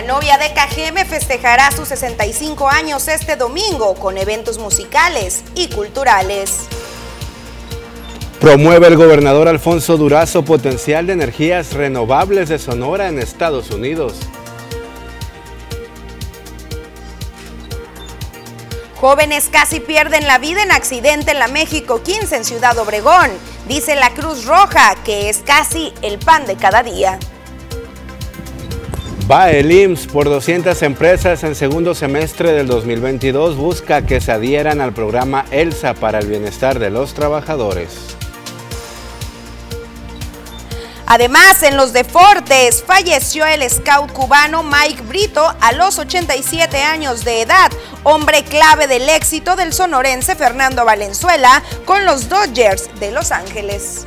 La novia de Cajeme festejará sus 65 años este domingo con eventos musicales y culturales. Promueve el gobernador Alfonso Durazo potencial de energías renovables de Sonora en Estados Unidos. Jóvenes casi pierden la vida en accidente en la México 15 en Ciudad Obregón. Dice la Cruz Roja que es casi el pan de cada día. Va el IMSS por 200 empresas en segundo semestre del 2022 busca que se adhieran al programa ELSA para el bienestar de los trabajadores. Además, en los deportes falleció el scout cubano Mike Brito a los 87 años de edad, hombre clave del éxito del sonorense Fernando Valenzuela con los Dodgers de Los Ángeles.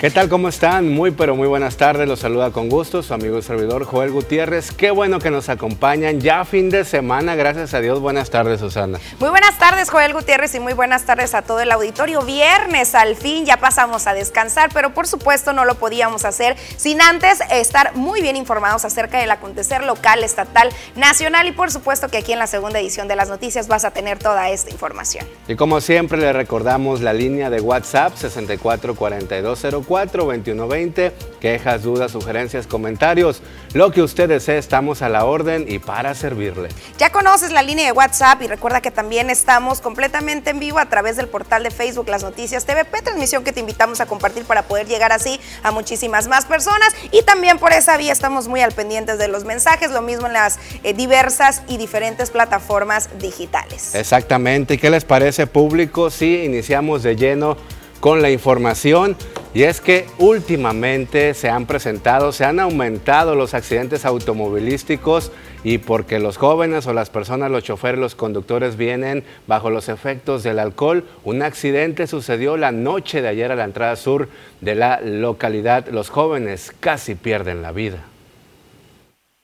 ¿Qué tal? ¿Cómo están? Muy pero muy buenas tardes. Los saluda con gusto su amigo y servidor Joel Gutiérrez. Qué bueno que nos acompañan ya fin de semana. Gracias a Dios. Buenas tardes, Susana. Muy buenas tardes, Joel Gutiérrez, y muy buenas tardes a todo el auditorio. Viernes, al fin, ya pasamos a descansar, pero por supuesto no lo podíamos hacer sin antes estar muy bien informados acerca del acontecer local, estatal, nacional y por supuesto que aquí en la segunda edición de las noticias vas a tener toda esta información. Y como siempre le recordamos la línea de WhatsApp 644204 2120. Quejas, dudas, sugerencias, comentarios. Lo que usted desee, estamos a la orden y para servirle. Ya conoces la línea de WhatsApp y recuerda que también estamos completamente en vivo a través del portal de Facebook Las Noticias TVP, transmisión que te invitamos a compartir para poder llegar así a muchísimas más personas. Y también por esa vía estamos muy al pendiente de los mensajes, lo mismo en las eh, diversas y diferentes plataformas digitales. Exactamente. ¿Y qué les parece público si iniciamos de lleno con la información? Y es que últimamente se han presentado, se han aumentado los accidentes automovilísticos y porque los jóvenes o las personas, los choferes, los conductores vienen bajo los efectos del alcohol, un accidente sucedió la noche de ayer a la entrada sur de la localidad. Los jóvenes casi pierden la vida.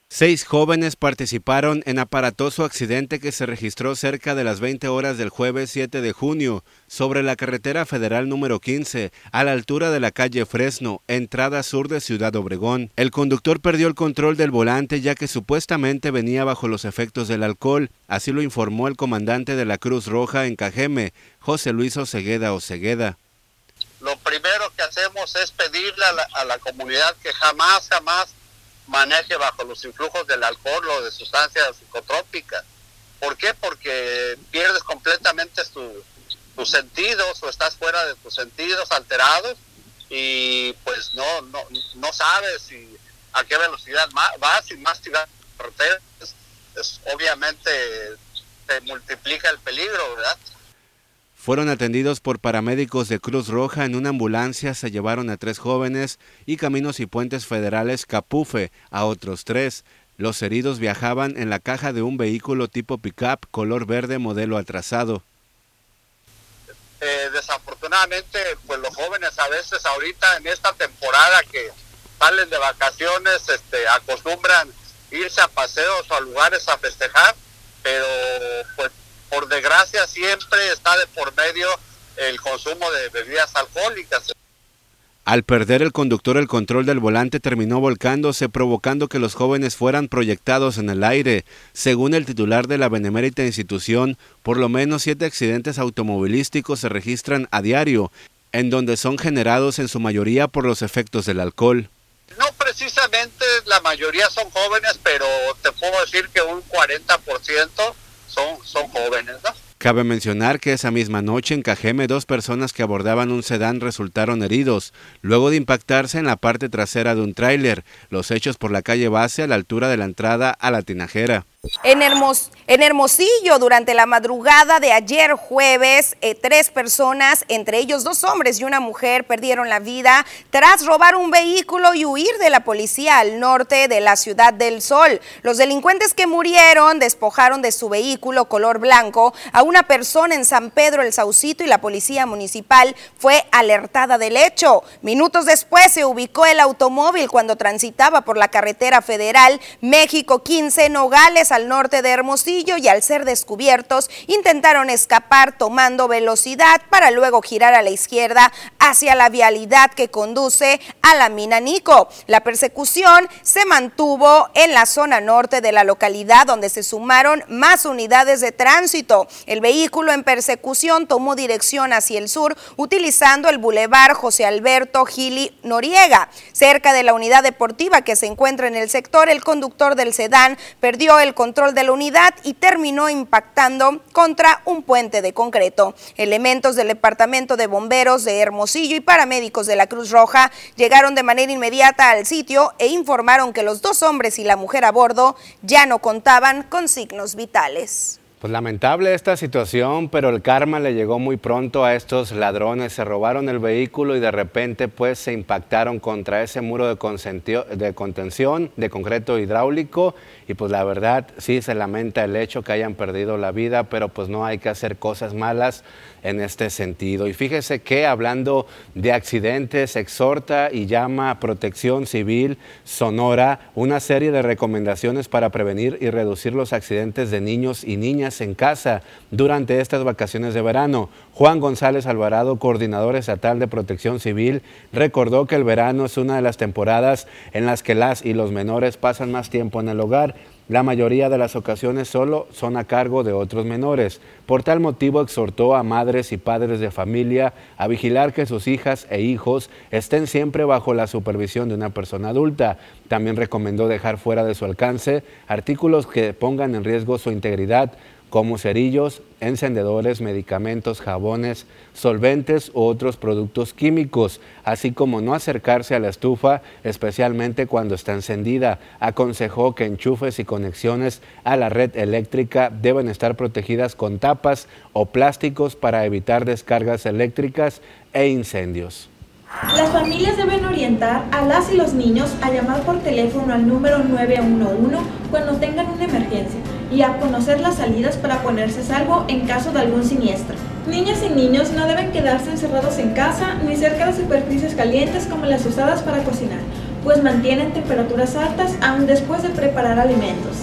Seis jóvenes participaron en aparatoso accidente que se registró cerca de las 20 horas del jueves 7 de junio sobre la carretera federal número 15 a la altura de la calle Fresno, entrada sur de Ciudad Obregón. El conductor perdió el control del volante ya que supuestamente venía bajo los efectos del alcohol, así lo informó el comandante de la Cruz Roja en Cajeme, José Luis Osegueda Osegueda. Lo primero que hacemos es pedirle a la, a la comunidad que jamás, jamás maneje bajo los influjos del alcohol o de sustancias psicotrópicas. ¿Por qué? Porque pierdes completamente tus sentidos o estás fuera de tus sentidos alterados y pues no no, no sabes si, a qué velocidad vas y más si vas pues, obviamente te multiplica el peligro, ¿verdad? Fueron atendidos por paramédicos de Cruz Roja en una ambulancia, se llevaron a tres jóvenes y Caminos y Puentes Federales Capufe a otros tres. Los heridos viajaban en la caja de un vehículo tipo pickup color verde modelo atrasado. Eh, desafortunadamente, pues los jóvenes a veces ahorita en esta temporada que salen de vacaciones, este, acostumbran irse a paseos o a lugares a festejar, pero pues por desgracia siempre está de por medio el consumo de bebidas alcohólicas. Al perder el conductor el control del volante terminó volcándose provocando que los jóvenes fueran proyectados en el aire. Según el titular de la benemérita institución, por lo menos siete accidentes automovilísticos se registran a diario, en donde son generados en su mayoría por los efectos del alcohol. No precisamente la mayoría son jóvenes, pero te puedo decir que un 40% son, jóvenes, Cabe mencionar que esa misma noche en Cajeme dos personas que abordaban un sedán resultaron heridos, luego de impactarse en la parte trasera de un tráiler, los hechos por la calle base a la altura de la entrada a la tinajera. En, Hermosillo, durante la madrugada de ayer jueves, eh, tres personas, entre ellos dos hombres y una mujer, perdieron la vida tras robar un vehículo y huir de la policía al norte de la ciudad del Sol. Los delincuentes que murieron despojaron de su vehículo color blanco a una persona en San Pedro el Saucito y la policía municipal fue alertada del hecho. Minutos después se ubicó el automóvil cuando transitaba por la carretera federal México 15 Nogales al norte de Hermosillo y al ser descubiertos intentaron escapar tomando velocidad para luego girar a la izquierda hacia la vialidad que conduce a la mina Nico. La persecución se mantuvo en la zona norte de la localidad donde se sumaron más unidades de tránsito. El vehículo en persecución tomó dirección hacia el sur utilizando el bulevar José Alberto Gili Noriega. Cerca de la unidad deportiva que se encuentra en el sector, el conductor del sedán perdió el control de la unidad y terminó impactando contra un puente de concreto. Elementos del Departamento de Bomberos de Hermosillo y paramédicos de la Cruz Roja llegaron de manera inmediata al sitio e informaron que los dos hombres y la mujer a bordo ya no contaban con signos vitales. Pues lamentable esta situación, pero el karma le llegó muy pronto a estos ladrones. Se robaron el vehículo y de repente pues se impactaron contra ese muro de, de contención de concreto hidráulico y pues la verdad sí se lamenta el hecho que hayan perdido la vida, pero pues no hay que hacer cosas malas en este sentido. Y fíjese que hablando de accidentes, exhorta y llama a Protección Civil Sonora una serie de recomendaciones para prevenir y reducir los accidentes de niños y niñas en casa durante estas vacaciones de verano. Juan González Alvarado, coordinador estatal de Protección Civil, recordó que el verano es una de las temporadas en las que las y los menores pasan más tiempo en el hogar la mayoría de las ocasiones solo son a cargo de otros menores. Por tal motivo exhortó a madres y padres de familia a vigilar que sus hijas e hijos estén siempre bajo la supervisión de una persona adulta. También recomendó dejar fuera de su alcance artículos que pongan en riesgo su integridad como cerillos, encendedores, medicamentos, jabones, solventes u otros productos químicos, así como no acercarse a la estufa, especialmente cuando está encendida. Aconsejó que enchufes y conexiones a la red eléctrica deben estar protegidas con tapas o plásticos para evitar descargas eléctricas e incendios. Las familias deben orientar a las y los niños a llamar por teléfono al número 911 cuando tengan una emergencia y a conocer las salidas para ponerse salvo en caso de algún siniestro. Niñas y niños no deben quedarse encerrados en casa ni cerca de superficies calientes como las usadas para cocinar, pues mantienen temperaturas altas aún después de preparar alimentos.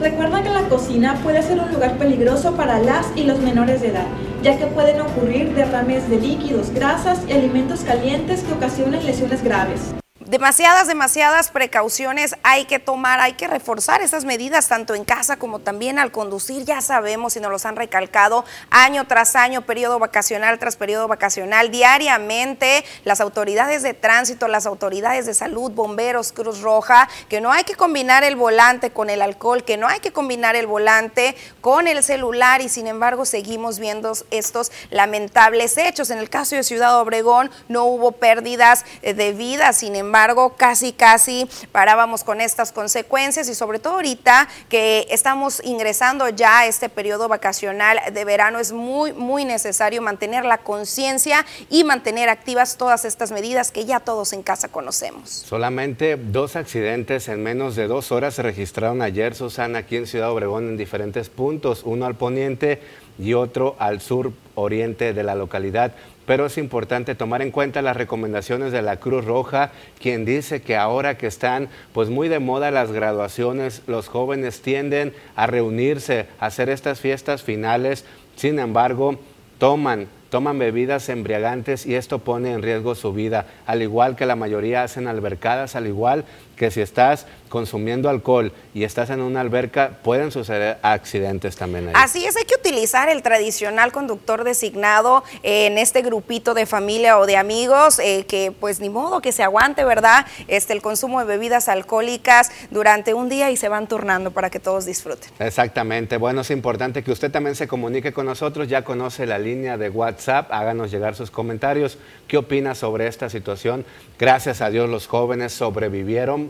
Recuerda que la cocina puede ser un lugar peligroso para las y los menores de edad, ya que pueden ocurrir derrames de líquidos, grasas y alimentos calientes que ocasionen lesiones graves demasiadas, demasiadas precauciones hay que tomar, hay que reforzar esas medidas tanto en casa como también al conducir. Ya sabemos y nos los han recalcado año tras año, periodo vacacional tras periodo vacacional, diariamente las autoridades de tránsito, las autoridades de salud, bomberos, Cruz Roja, que no hay que combinar el volante con el alcohol, que no hay que combinar el volante con el celular y sin embargo seguimos viendo estos lamentables hechos. En el caso de Ciudad Obregón no hubo pérdidas eh, de vida, sin embargo, casi, casi parábamos con estas consecuencias y sobre todo ahorita que estamos ingresando ya a este periodo vacacional de verano, es muy, muy necesario mantener la conciencia y mantener activas todas estas medidas que ya todos en casa conocemos. Solamente dos accidentes en menos de dos horas se registraron ayer, Susana, aquí en Ciudad Obregón en diferentes puntos, uno al poniente y otro al sur oriente de la localidad pero es importante tomar en cuenta las recomendaciones de la Cruz Roja, quien dice que ahora que están pues muy de moda las graduaciones, los jóvenes tienden a reunirse, a hacer estas fiestas finales, sin embargo, toman toman bebidas embriagantes y esto pone en riesgo su vida, al igual que la mayoría hacen albercadas, al igual que si estás consumiendo alcohol y estás en una alberca, pueden suceder accidentes también ahí. Así es, hay que utilizar el tradicional conductor designado en este grupito de familia o de amigos, eh, que pues ni modo que se aguante, ¿verdad? Este, el consumo de bebidas alcohólicas durante un día y se van turnando para que todos disfruten. Exactamente, bueno, es importante que usted también se comunique con nosotros, ya conoce la línea de WhatsApp, háganos llegar sus comentarios, qué opina sobre esta situación. Gracias a Dios los jóvenes sobrevivieron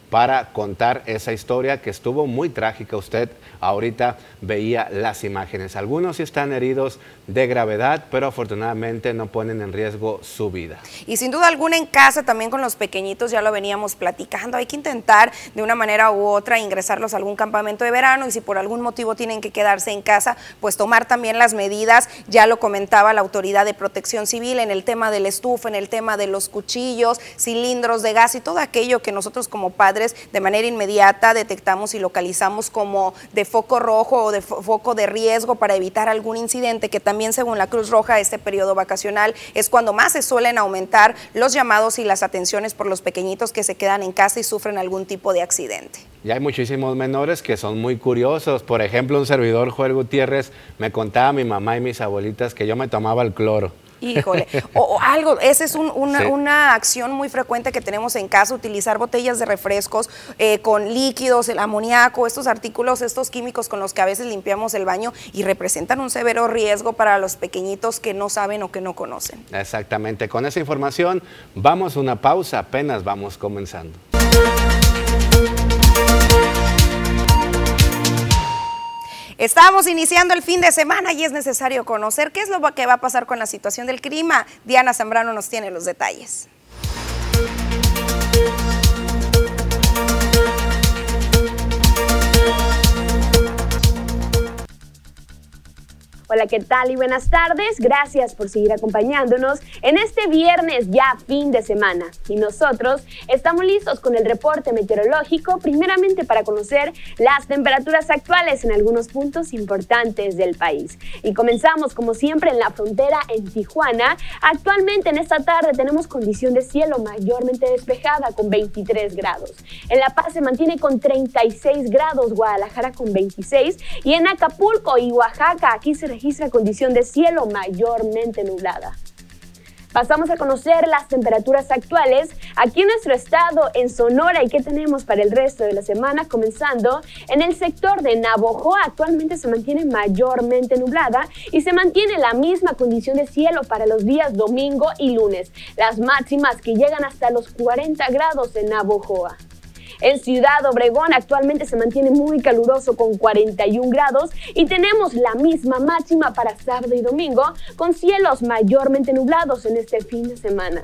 para contar esa historia que estuvo muy trágica. Usted ahorita veía las imágenes. Algunos sí están heridos de gravedad, pero afortunadamente no ponen en riesgo su vida. Y sin duda alguna en casa también con los pequeñitos, ya lo veníamos platicando, hay que intentar de una manera u otra ingresarlos a algún campamento de verano y si por algún motivo tienen que quedarse en casa, pues tomar también las medidas, ya lo comentaba la autoridad de protección civil en el tema del estufa, en el tema de los cuchillos, cilindros de gas y todo aquello que nosotros como padres de manera inmediata detectamos y localizamos como de foco rojo o de foco de riesgo para evitar algún incidente que también según la Cruz Roja este periodo vacacional es cuando más se suelen aumentar los llamados y las atenciones por los pequeñitos que se quedan en casa y sufren algún tipo de accidente. Y hay muchísimos menores que son muy curiosos. Por ejemplo, un servidor, Joel Gutiérrez, me contaba a mi mamá y mis abuelitas que yo me tomaba el cloro. Híjole, o, algo, esa es una, acción muy frecuente que tenemos en casa, utilizar botellas de refrescos eh, con líquidos, el amoníaco, estos artículos, estos químicos con los que a veces limpiamos el baño y representan un severo riesgo para los pequeñitos que no saben o que no conocen. Exactamente, con esa información vamos a una pausa, apenas vamos comenzando. Estamos iniciando el fin de semana y es necesario conocer qué es lo que va a pasar con la situación del clima. Diana Zambrano nos tiene los detalles. Hola, ¿qué tal y buenas tardes? Gracias por seguir acompañándonos en este viernes ya fin de semana. Y nosotros estamos listos con el reporte meteorológico, primeramente para conocer las temperaturas actuales en algunos puntos importantes del país. Y comenzamos como siempre en la frontera en Tijuana. Actualmente en esta tarde tenemos condición de cielo mayormente despejada con 23 grados. En La Paz se mantiene con 36 grados, Guadalajara con 26 y en Acapulco y Oaxaca aquí se registra condición de cielo mayormente nublada. Pasamos a conocer las temperaturas actuales aquí en nuestro estado, en Sonora, y qué tenemos para el resto de la semana, comenzando en el sector de Navojoa. Actualmente se mantiene mayormente nublada y se mantiene la misma condición de cielo para los días domingo y lunes. Las máximas que llegan hasta los 40 grados en Navojoa. En Ciudad Obregón actualmente se mantiene muy caluroso con 41 grados y tenemos la misma máxima para sábado y domingo con cielos mayormente nublados en este fin de semana.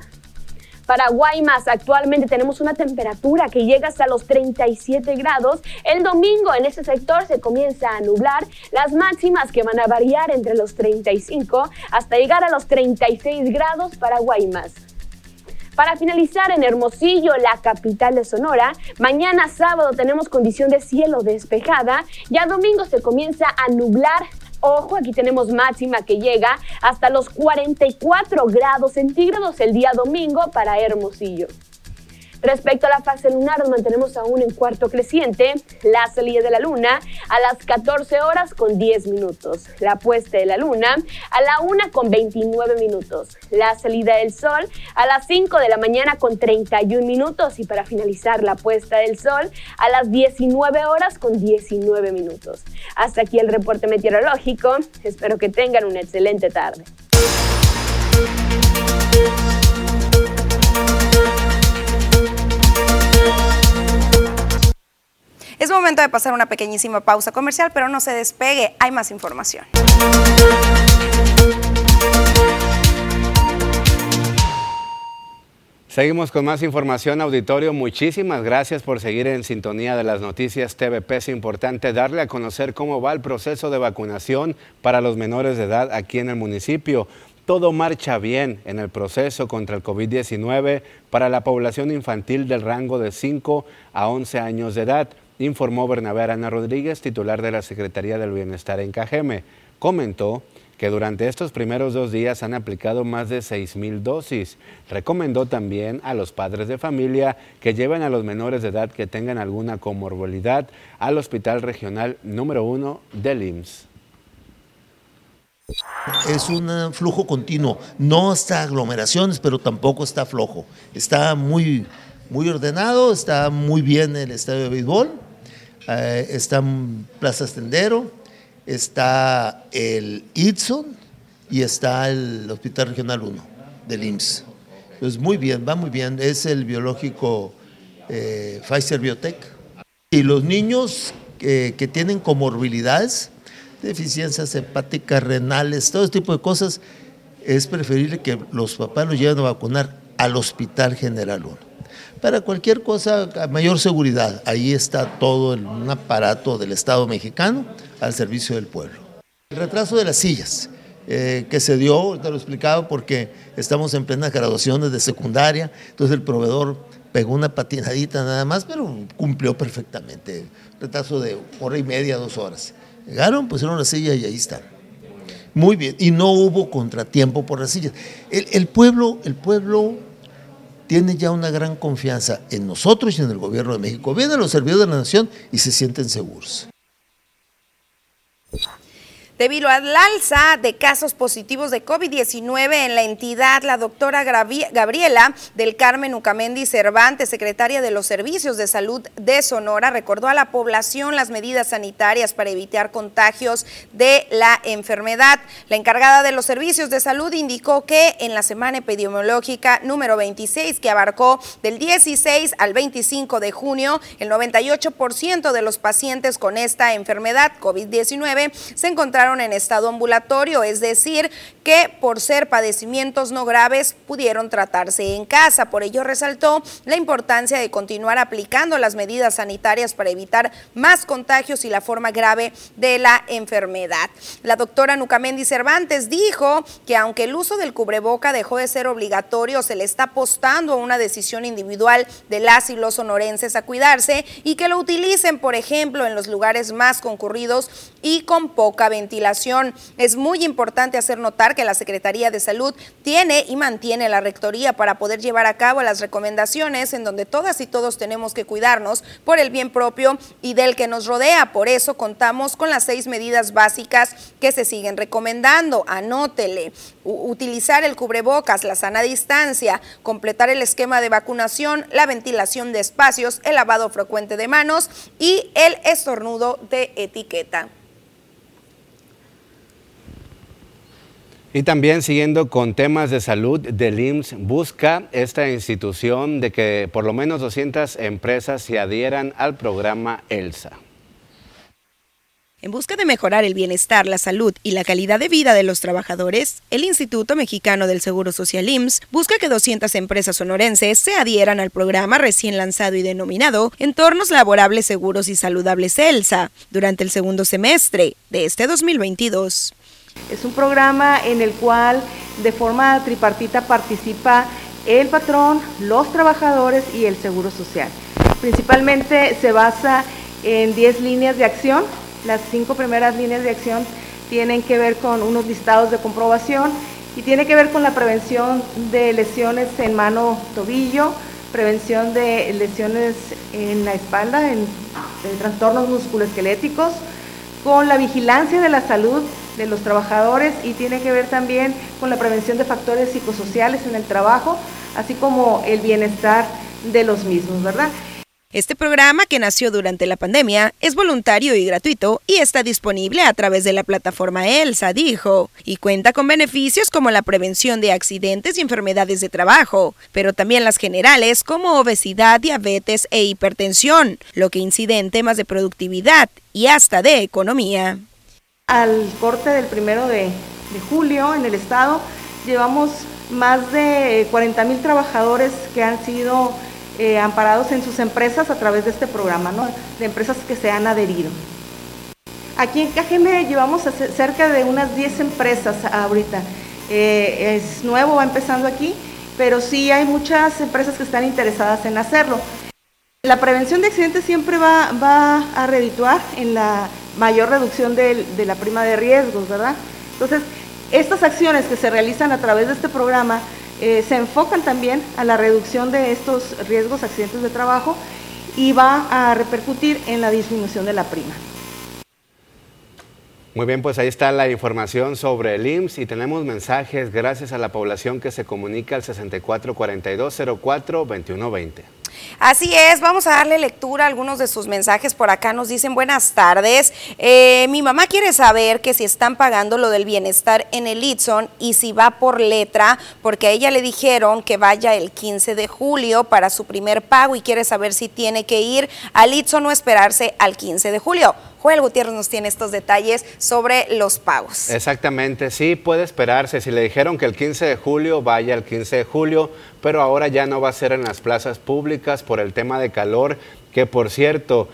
Para Guaymas actualmente tenemos una temperatura que llega hasta los 37 grados. El domingo en este sector se comienza a nublar las máximas que van a variar entre los 35 hasta llegar a los 36 grados para Guaymas. Para finalizar en Hermosillo, la capital de Sonora, mañana sábado tenemos condición de cielo despejada, ya domingo se comienza a nublar Ojo, aquí tenemos máxima que llega hasta los 44 grados centígrados el día domingo para Hermosillo. Respecto a la fase lunar, nos mantenemos aún en cuarto creciente. La salida de la luna a las 14 horas con 10 minutos. La puesta de la luna a la 1 con 29 minutos. La salida del sol a las 5 de la mañana con 31 minutos. Y para finalizar, la puesta del sol a las 19 horas con 19 minutos. Hasta aquí el reporte meteorológico. Espero que tengan una excelente tarde. Es momento de pasar una pequeñísima pausa comercial, pero no se despegue, hay más información. Seguimos con más información, auditorio. Muchísimas gracias por seguir en sintonía de las noticias TVP. Es importante darle a conocer cómo va el proceso de vacunación para los menores de edad aquí en el municipio. Todo marcha bien en el proceso contra el COVID-19 para la población infantil del rango de 5 a 11 años de edad informó Bernabé Arana Rodríguez, titular de la Secretaría del Bienestar en Cajeme. Comentó que durante estos primeros dos días han aplicado más de 6.000 dosis. Recomendó también a los padres de familia que lleven a los menores de edad que tengan alguna comorbilidad al Hospital Regional número 1 del IMSS. Es un flujo continuo, no está aglomeraciones, pero tampoco está flojo. Está muy, muy ordenado, está muy bien el estadio de béisbol eh, está Plaza Estendero, está el Itson y está el Hospital Regional 1 del IMSS. Pues muy bien, va muy bien. Es el biológico eh, Pfizer Biotech. Y los niños que tienen comorbilidades, deficiencias hepáticas, renales, todo este tipo de cosas, es preferible que los papás los lleven a vacunar al Hospital General 1. Para cualquier cosa, mayor seguridad, ahí está todo un aparato del Estado mexicano al servicio del pueblo. El retraso de las sillas. Eh, que se dio, te lo explicaba, porque estamos en plenas graduaciones de secundaria, entonces el proveedor pegó una patinadita nada más, pero cumplió perfectamente. Retraso de hora y media, dos horas. Llegaron, pusieron la silla y ahí están. Muy bien, y no hubo contratiempo por las sillas. El, pueblo, el pueblo tiene ya una gran confianza en nosotros y en el gobierno de México. Vienen los servidores de la nación y se sienten seguros. Debido al alza de casos positivos de COVID-19 en la entidad, la doctora Gabriela del Carmen Ucamendi Cervantes, secretaria de los Servicios de Salud de Sonora, recordó a la población las medidas sanitarias para evitar contagios de la enfermedad. La encargada de los servicios de salud indicó que en la semana epidemiológica número 26, que abarcó del 16 al 25 de junio, el 98% de los pacientes con esta enfermedad COVID-19 se encontraron en estado ambulatorio, es decir, que por ser padecimientos no graves pudieron tratarse en casa. Por ello resaltó la importancia de continuar aplicando las medidas sanitarias para evitar más contagios y la forma grave de la enfermedad. La doctora Nucamendi Cervantes dijo que aunque el uso del cubreboca dejó de ser obligatorio, se le está apostando a una decisión individual de las y los sonorenses a cuidarse y que lo utilicen, por ejemplo, en los lugares más concurridos y con poca ventilación es muy importante hacer notar que la Secretaría de Salud tiene y mantiene la rectoría para poder llevar a cabo las recomendaciones en donde todas y todos tenemos que cuidarnos por el bien propio y del que nos rodea. Por eso contamos con las seis medidas básicas que se siguen recomendando. Anótele, utilizar el cubrebocas, la sana distancia, completar el esquema de vacunación, la ventilación de espacios, el lavado frecuente de manos y el estornudo de etiqueta. Y también siguiendo con temas de salud, del IMSS busca esta institución de que por lo menos 200 empresas se adhieran al programa ELSA. En busca de mejorar el bienestar, la salud y la calidad de vida de los trabajadores, el Instituto Mexicano del Seguro Social IMSS busca que 200 empresas sonorenses se adhieran al programa recién lanzado y denominado Entornos Laborables Seguros y Saludables ELSA durante el segundo semestre de este 2022. Es un programa en el cual de forma tripartita participa el patrón, los trabajadores y el Seguro Social. Principalmente se basa en 10 líneas de acción. Las cinco primeras líneas de acción tienen que ver con unos listados de comprobación y tiene que ver con la prevención de lesiones en mano, tobillo, prevención de lesiones en la espalda, en, trastornos musculoesqueléticos, con la vigilancia de la salud de los trabajadores y tiene que ver también con la prevención de factores psicosociales en el trabajo, así como el bienestar de los mismos, ¿verdad? Este programa, que nació durante la pandemia, es voluntario y gratuito y está disponible a través de la plataforma ELSA, dijo, y cuenta con beneficios como la prevención de accidentes y enfermedades de trabajo, pero también las generales como obesidad, diabetes e hipertensión, lo que incide en temas de productividad y hasta de economía. Al corte del primero de, julio en el estado llevamos más de 40 mil trabajadores que han sido eh, amparados en sus empresas a través de este programa, de empresas que se han adherido. Aquí en KGM llevamos cerca de unas 10 empresas ahorita. Eh, es nuevo, va empezando aquí, pero sí hay muchas empresas que están interesadas en hacerlo. La prevención de accidentes siempre va, a redituar en la mayor reducción de, la prima de riesgos, ¿verdad? Entonces, estas acciones que se realizan a través de este programa eh, se enfocan también a la reducción de estos riesgos, accidentes de trabajo, y va a repercutir en la disminución de la prima. Muy bien, pues ahí está la información sobre el IMSS y tenemos mensajes gracias a la población que se comunica al 6442042120. Así es, vamos a darle lectura a algunos de sus mensajes por acá. Nos dicen buenas tardes. Eh, mi mamá quiere saber que si están pagando lo del bienestar en el Itson y si va por letra, porque a ella le dijeron que vaya el 15 de julio para su primer pago y quiere saber si tiene que ir al Itson o esperarse al 15 de julio. Joel Gutiérrez nos tiene estos detalles sobre los pagos. Exactamente, sí, puede esperarse. Si le dijeron que el 15 de julio, vaya el 15 de julio, pero ahora ya no va a ser en las plazas públicas por el tema de calor, que por cierto,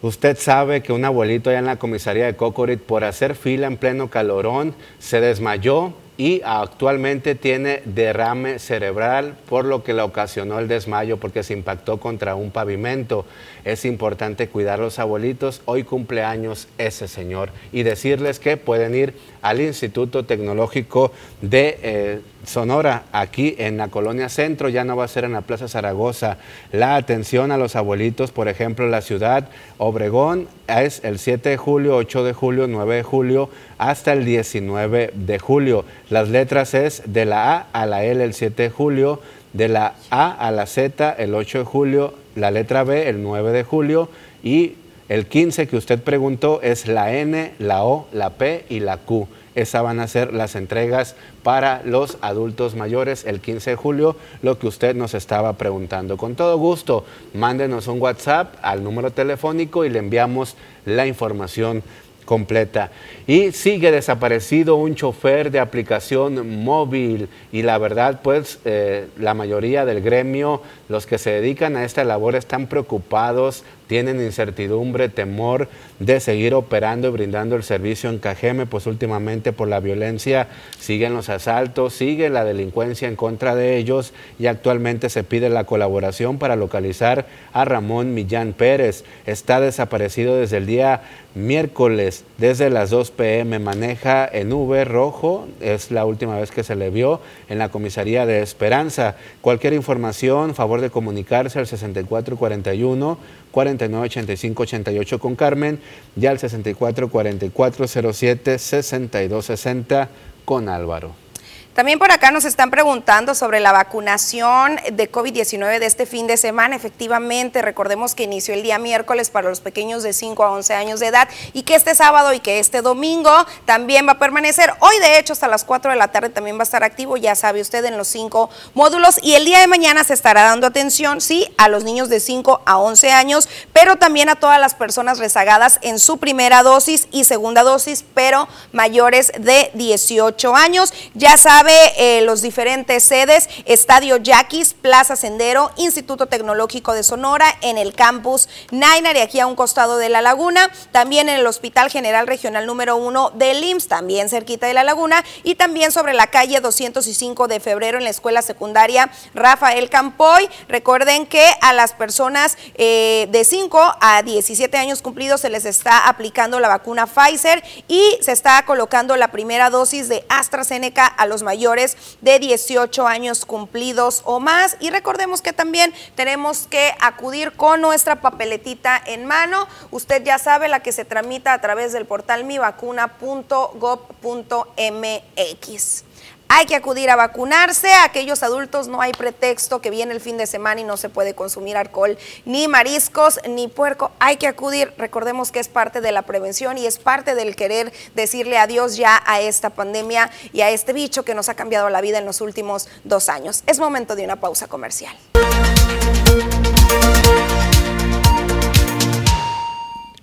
Usted sabe que un abuelito allá en la comisaría de Cocorit, por hacer fila en pleno calorón, se desmayó y actualmente tiene derrame cerebral, por lo que le ocasionó el desmayo porque se impactó contra un pavimento. Es importante cuidar a los abuelitos. Hoy cumpleaños ese señor y decirles que pueden ir al Instituto Tecnológico de eh, Sonora, aquí en la colonia centro, ya no va a ser en la Plaza Zaragoza. La atención a los abuelitos, por ejemplo, la ciudad Obregón es el 7 de julio, 8 de julio, 9 de julio, hasta el 19 de julio. Las letras es de la A a la L el 7 de julio, de la A a la Z el 8 de julio, la letra B el 9 de julio y el 15 que usted preguntó es la N, la O, la P y la Q. Esas van a ser las entregas para los adultos mayores el 15 de julio, lo que usted nos estaba preguntando. Con todo gusto, mándenos un WhatsApp al número telefónico y le enviamos la información completa. Y sigue desaparecido un chofer de aplicación móvil y la verdad pues eh, la mayoría del gremio, los que se dedican a esta labor están preocupados, tienen incertidumbre, temor de seguir operando y brindando el servicio en Cajeme, pues últimamente por la violencia siguen los asaltos, sigue la delincuencia en contra de ellos y actualmente se pide la colaboración para localizar a Ramón Millán Pérez. Está desaparecido desde el día miércoles, desde las 2 pm, maneja en V rojo, es la última vez que se le vio en la comisaría de Esperanza. Cualquier información, favor de comunicarse al 6441 498588 con Carmen y al 644407 6260 con Álvaro. También por acá nos están preguntando sobre la vacunación de COVID-19 de este fin de semana. Efectivamente, recordemos que inició el día miércoles para los pequeños de 5 a 11 años de edad y que este sábado y que este domingo también va a permanecer. Hoy, de hecho, hasta las 4 de la tarde también va a estar activo, ya sabe usted, en los cinco módulos. Y el día de mañana se estará dando atención, sí, a los niños de 5 a 11 años, pero también a todas las personas rezagadas en su primera dosis y segunda dosis, pero mayores de 18 años. Ya sabe eh, los diferentes sedes, Estadio Yaquis, Plaza Sendero, Instituto Tecnológico de Sonora, en el campus Nainar y aquí a un costado de la laguna, también en el Hospital General Regional número 1 del IMSS, también cerquita de la laguna, y también sobre la calle 205 de febrero en la escuela secundaria Rafael Campoy. Recuerden que a las personas eh, de 5 a 17 años cumplidos se les está aplicando la vacuna Pfizer y se está colocando la primera dosis de AstraZeneca a los mayores de 18 años cumplidos o más. Y recordemos que también tenemos que acudir con nuestra papeletita en mano. Usted ya sabe la que se tramita a través del portal mivacuna.gov.mx. Hay que acudir a vacunarse. Aquellos adultos no hay pretexto que viene el fin de semana y no se puede consumir alcohol, ni mariscos, ni puerco. Hay que acudir. Recordemos que es parte de la prevención y es parte del querer decirle adiós ya a esta pandemia y a este bicho que nos ha cambiado la vida en los últimos dos años. Es momento de una pausa comercial.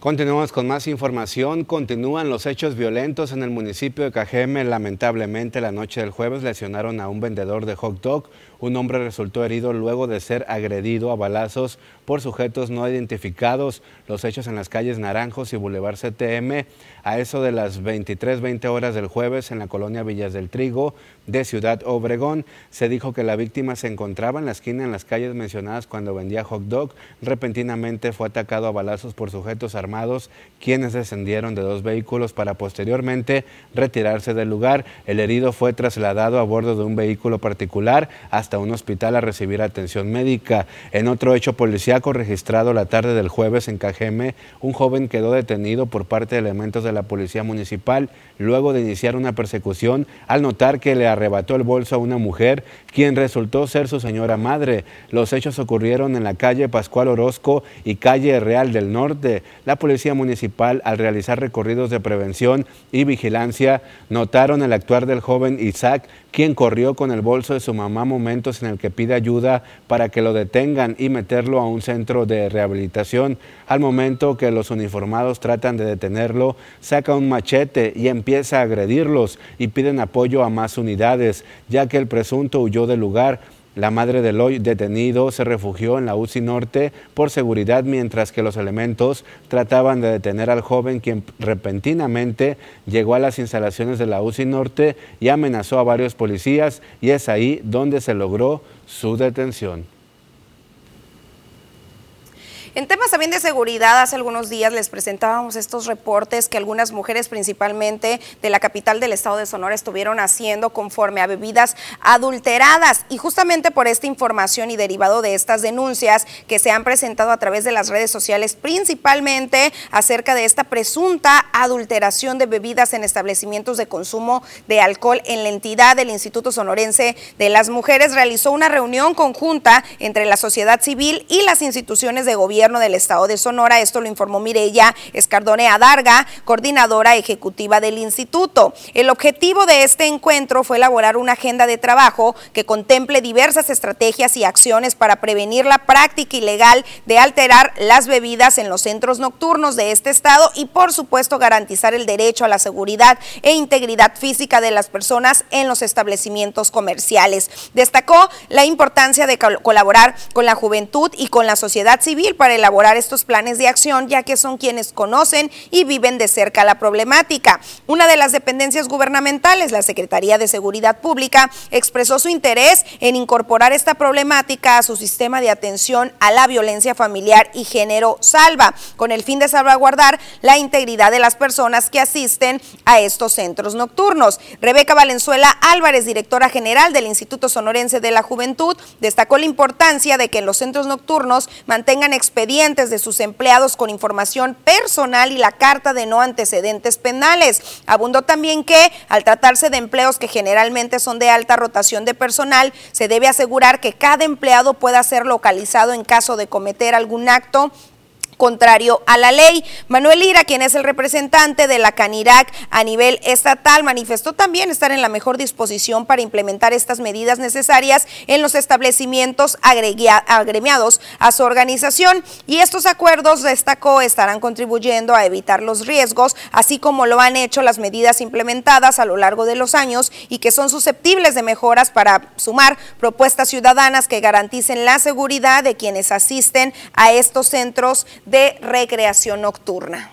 Continuamos con más información. Continúan los hechos violentos en el municipio de Cajeme. Lamentablemente, la noche del jueves lesionaron a un vendedor de hot dog. Un hombre resultó herido luego de ser agredido a balazos por sujetos no identificados. Los hechos en las calles Naranjos y Boulevard CTM a eso de las 23.20 horas del jueves en la colonia Villas del Trigo de Ciudad Obregón. Se dijo que la víctima se encontraba en la esquina en las calles mencionadas cuando vendía hot dog. Repentinamente fue atacado a balazos por sujetos armados, quienes descendieron de dos vehículos para posteriormente retirarse del lugar. El herido fue trasladado a bordo de un vehículo particular hasta un hospital a recibir atención médica. En otro hecho policíaco registrado la tarde del jueves en Cajeme, un joven quedó detenido por parte de elementos de la Policía Municipal luego de iniciar una persecución al notar que le arrebató el bolso a una mujer, quien resultó ser su señora madre. Los hechos ocurrieron en la calle Pascual Orozco y calle Real del Norte. La policía municipal, al realizar recorridos de prevención y vigilancia, notaron el actuar del joven Isaac, quien corrió con el bolso de su mamá en el que pide ayuda para que lo detengan y meterlo a un centro de rehabilitación. Al momento que los uniformados tratan de detenerlo, saca un machete y empieza a agredirlos y piden apoyo a más unidades, ya que el presunto huyó del lugar. La madre del hoy detenido se refugió en la UCI Norte por seguridad mientras que los elementos trataban de detener al joven quien repentinamente llegó a las instalaciones de la UCI Norte y amenazó a varios policías y es ahí donde se logró su detención. En temas también de seguridad, hace algunos días les presentábamos estos reportes que algunas mujeres, principalmente de la capital del estado de Sonora, estuvieron haciendo conforme a bebidas adulteradas. Y justamente por esta información y derivado de estas denuncias que se han presentado a través de las redes sociales, principalmente acerca de esta presunta adulteración de bebidas en establecimientos de consumo de alcohol en la entidad del Instituto Sonorense de las Mujeres, realizó una reunión conjunta entre la sociedad civil y las instituciones de gobierno del Estado de Sonora. Esto lo informó Mireya Escardone Adarga, coordinadora ejecutiva del instituto. El objetivo de este encuentro fue elaborar una agenda de trabajo que contemple diversas estrategias y acciones para prevenir la práctica ilegal de alterar las bebidas en los centros nocturnos de este estado y por supuesto garantizar el derecho a la seguridad e integridad física de las personas en los establecimientos comerciales. Destacó la importancia de colaborar con la juventud y con la sociedad civil para elaborar estos planes de acción, ya que son quienes conocen y viven de cerca la problemática. Una de las dependencias gubernamentales, la Secretaría de Seguridad Pública, expresó su interés en incorporar esta problemática a su sistema de atención a la violencia familiar y género salva, con el fin de salvaguardar la integridad de las personas que asisten a estos centros nocturnos. Rebeca Valenzuela Álvarez, directora general del Instituto Sonorense de la Juventud, destacó la importancia de que en los centros nocturnos mantengan expedientes de sus empleados con información personal y la carta de no antecedentes penales. Abundó también que, al tratarse de empleos que generalmente son de alta rotación de personal, se debe asegurar que cada empleado pueda ser localizado en caso de cometer algún acto contrario a la ley. Manuel Ira, quien es el representante de la Canirac a nivel estatal, manifestó también estar en la mejor disposición para implementar estas medidas necesarias en los establecimientos agremiados a su organización y estos acuerdos, destacó, estarán contribuyendo a evitar los riesgos, así como lo han hecho las medidas implementadas a lo largo de los años y que son susceptibles de mejoras para sumar propuestas ciudadanas que garanticen la seguridad de quienes asisten a estos centros de recreación nocturna.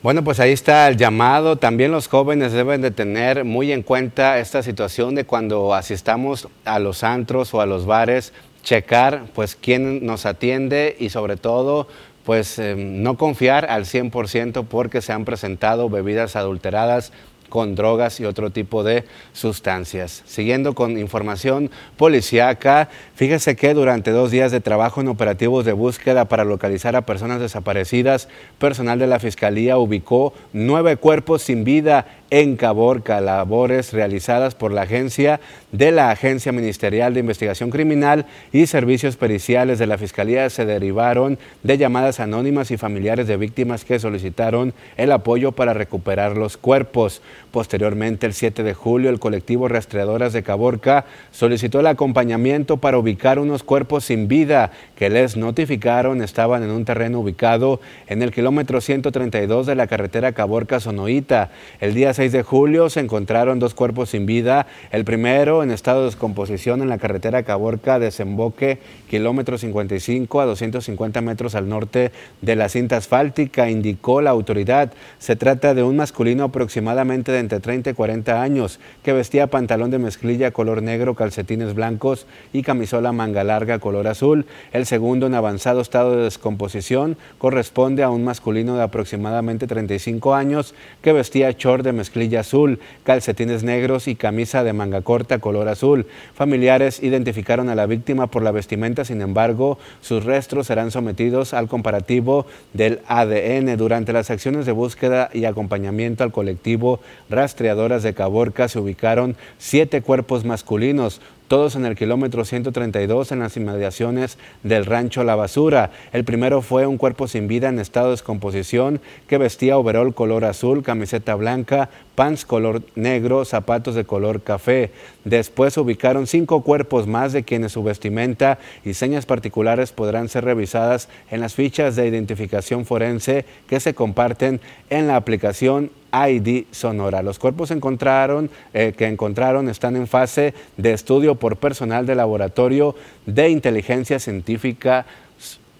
Bueno, pues ahí está el llamado. También los jóvenes deben de tener muy en cuenta esta situación de cuando asistamos a los antros o a los bares, checar pues quién nos atiende y sobre todo pues eh, no confiar al 100% porque se han presentado bebidas adulteradas con drogas y otro tipo de sustancias. Siguiendo con información policíaca, fíjese que durante dos días de trabajo en operativos de búsqueda para localizar a personas desaparecidas, personal de la Fiscalía ubicó nueve cuerpos sin vida en Caborca, labores realizadas por la agencia de la Agencia Ministerial de Investigación Criminal y Servicios Periciales de la Fiscalía se derivaron de llamadas anónimas y familiares de víctimas que solicitaron el apoyo para recuperar los cuerpos. Posteriormente, el 7 de julio, el colectivo Rastreadoras de Caborca solicitó el acompañamiento para ubicar unos cuerpos sin vida que les notificaron estaban en un terreno ubicado en el kilómetro 132 de la carretera Caborca-Sonoita. El día 6 de julio se encontraron dos cuerpos sin vida, el primero en estado de descomposición en la carretera Caborca, desemboque, kilómetro 55 a 250 metros al norte de la cinta asfáltica, indicó la autoridad. Se trata de un masculino aproximadamente de entre 30 y 40 años, que vestía pantalón de mezclilla color negro, calcetines blancos y camisola manga larga color azul. El segundo en avanzado estado de descomposición corresponde a un masculino de aproximadamente 35 años, que vestía short de mezclilla azul, calcetines negros y camisa de manga corta color azul. Familiares identificaron a la víctima por la vestimenta, sin embargo, sus restos serán sometidos al comparativo del ADN durante las acciones de búsqueda y acompañamiento al colectivo Rastreadoras de Caborca se ubicaron siete cuerpos masculinos, todos en el kilómetro 132 en las inmediaciones del rancho La Basura. El primero fue un cuerpo sin vida en estado de descomposición que vestía overol color azul, camiseta blanca, pants color negro, zapatos de color café. Después ubicaron cinco cuerpos más de quienes su vestimenta y señas particulares podrán ser revisadas en las fichas de identificación forense que se comparten en la aplicación ID Sonora. Los cuerpos encontraron, eh, que encontraron están en fase de estudio por personal de laboratorio de inteligencia científica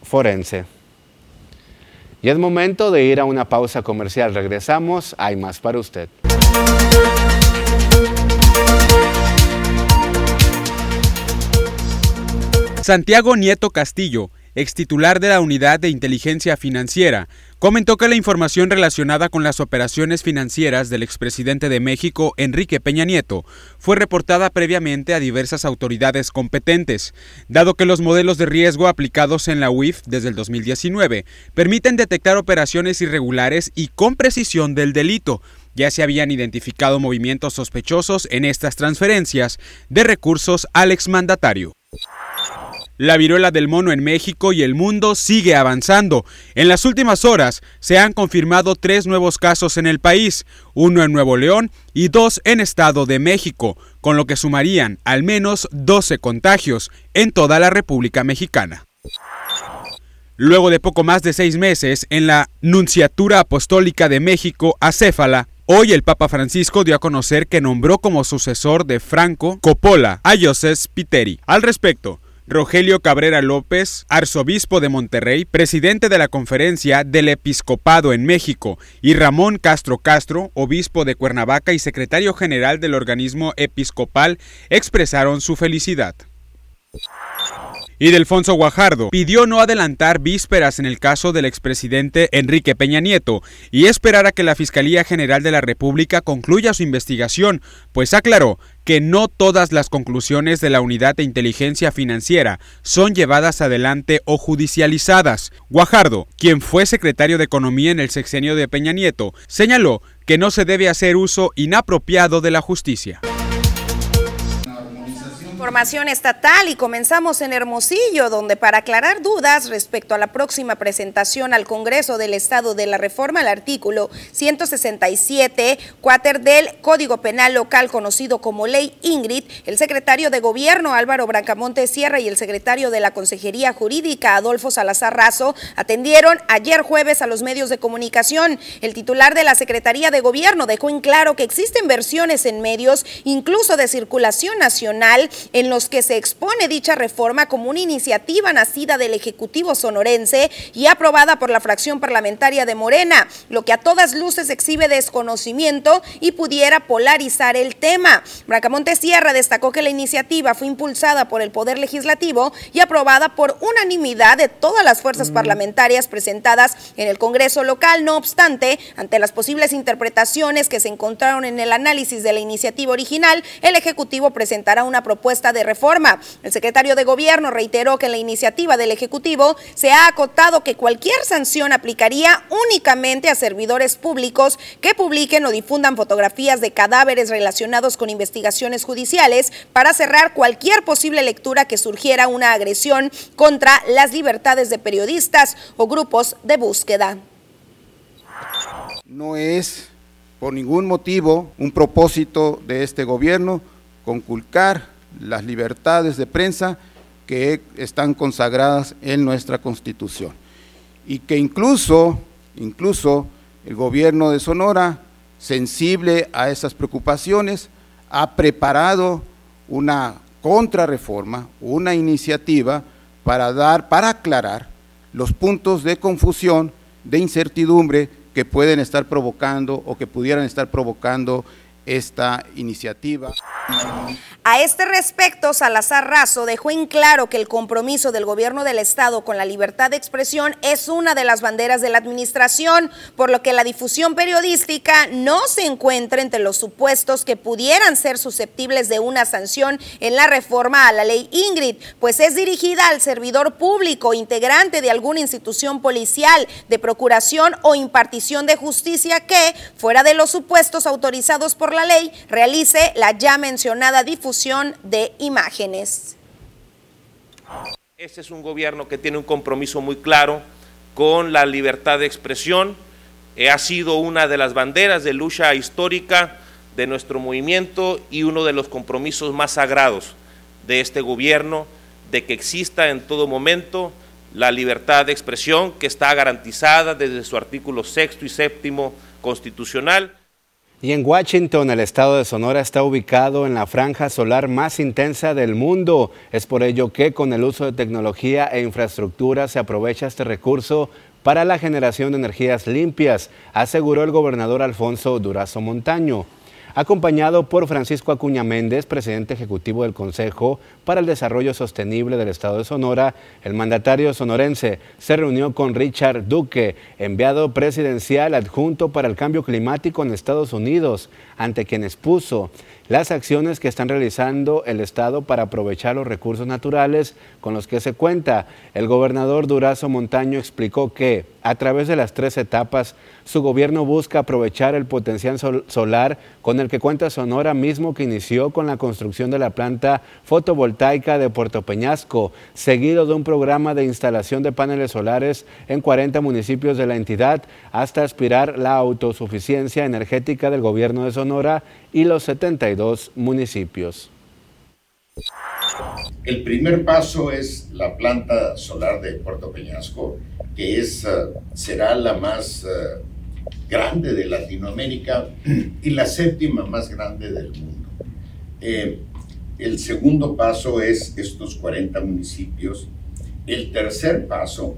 forense. Y es momento de ir a una pausa comercial. Regresamos, hay más para usted. Santiago Nieto Castillo, ex titular de la Unidad de Inteligencia Financiera, comentó que la información relacionada con las operaciones financieras del expresidente de México, Enrique Peña Nieto, fue reportada previamente a diversas autoridades competentes, dado que los modelos de riesgo aplicados en la UIF desde el 2019 permiten detectar operaciones irregulares y con precisión del delito. Ya se habían identificado movimientos sospechosos en estas transferencias de recursos al exmandatario. La viruela del mono en México y el mundo sigue avanzando. En las últimas horas se han confirmado tres nuevos casos en el país, uno en Nuevo León y dos en Estado de México, con lo que sumarían al menos 12 contagios en toda la República Mexicana. Luego de poco más de seis meses en la Nunciatura Apostólica de México, acéfala, Hoy el Papa Francisco dio a conocer que nombró como sucesor de Franco Coppola a José Spiteri. Al respecto, Rogelio Cabrera López, arzobispo de Monterrey, presidente de la Conferencia del Episcopado en México, y Ramón Castro Castro, obispo de Cuernavaca y secretario general del organismo episcopal, expresaron su felicidad. Y Delfonso Guajardo pidió no adelantar vísperas en el caso del expresidente Enrique Peña Nieto y esperar a que la Fiscalía General de la República concluya su investigación, pues aclaró que no todas las conclusiones de la Unidad de Inteligencia Financiera son llevadas adelante o judicializadas. Guajardo, quien fue secretario de Economía en el sexenio de Peña Nieto, señaló que no se debe hacer uso inapropiado de la justicia información estatal y comenzamos en Hermosillo, donde para aclarar dudas respecto a la próxima presentación al Congreso del Estado de la reforma al artículo 167, cuater del Código Penal Local conocido como Ley Ingrid, el secretario de Gobierno Álvaro Brancamonte Sierra y el secretario de la Consejería Jurídica Adolfo Salazar Razo atendieron ayer jueves a los medios de comunicación. El titular de la Secretaría de Gobierno dejó en claro que existen versiones en medios, incluso de circulación nacional, en los que se expone dicha reforma como una iniciativa nacida del Ejecutivo sonorense y aprobada por la fracción parlamentaria de Morena, lo que a todas luces exhibe desconocimiento y pudiera polarizar el tema. Bracamonte Sierra destacó que la iniciativa fue impulsada por el Poder Legislativo y aprobada por unanimidad de todas las fuerzas mm. parlamentarias presentadas en el Congreso local. No obstante, ante las posibles interpretaciones que se encontraron en el análisis de la iniciativa original, el Ejecutivo presentará una propuesta de reforma. El secretario de Gobierno reiteró que en la iniciativa del Ejecutivo se ha acotado que cualquier sanción aplicaría únicamente a servidores públicos que publiquen o difundan fotografías de cadáveres relacionados con investigaciones judiciales para cerrar cualquier posible lectura que surgiera una agresión contra las libertades de periodistas o grupos de búsqueda. No es por ningún motivo un propósito de este gobierno conculcar las libertades de prensa que están consagradas en nuestra Constitución. Y que incluso, incluso el gobierno de Sonora, sensible a esas preocupaciones, ha preparado una contrarreforma, una iniciativa para dar, para aclarar los puntos de confusión, de incertidumbre que pueden estar provocando o que pudieran estar provocando esta iniciativa. A este respecto, Salazar Razo dejó en claro que el compromiso del gobierno del Estado con la libertad de expresión es una de las banderas de la administración, por lo que la difusión periodística no se encuentra entre los supuestos que pudieran ser susceptibles de una sanción en la reforma a la ley Ingrid, pues es dirigida al servidor público, integrante de alguna institución policial, de procuración o impartición de justicia que, fuera de los supuestos autorizados por la ley, realice la ya mencionada difusión de imágenes. Este es un gobierno que tiene un compromiso muy claro con la libertad de expresión. Eh, ha sido una de las banderas de lucha histórica de nuestro movimiento y uno de los compromisos más sagrados de este gobierno, de que exista en todo momento la libertad de expresión que está garantizada desde su artículo sexto y séptimo constitucional. Y en Washington, el estado de Sonora está ubicado en la franja solar más intensa del mundo. Es por ello que con el uso de tecnología e infraestructura se aprovecha este recurso para la generación de energías limpias, aseguró el gobernador Alfonso Durazo Montaño acompañado por Francisco Acuña Méndez, presidente ejecutivo del Consejo para el Desarrollo Sostenible del Estado de Sonora. El mandatario sonorense se reunió con Richard Duque, enviado presidencial adjunto para el cambio climático en Estados Unidos, ante quien expuso las acciones que están realizando el Estado para aprovechar los recursos naturales con los que se cuenta. El gobernador Durazo Montaño explicó que a través de las tres etapas su gobierno busca aprovechar el potencial solar con el que cuenta Sonora mismo que inició con la construcción de la planta fotovoltaica de Puerto Peñasco, seguido de un programa de instalación de paneles solares en 40 municipios de la entidad hasta aspirar la autosuficiencia energética del gobierno de Sonora y los 72 municipios. El primer paso es la planta solar de Puerto Peñasco, que es, eh, será la más eh, grande de Latinoamérica y la séptima más grande del mundo. Eh, el segundo paso es estos 40 municipios. El tercer paso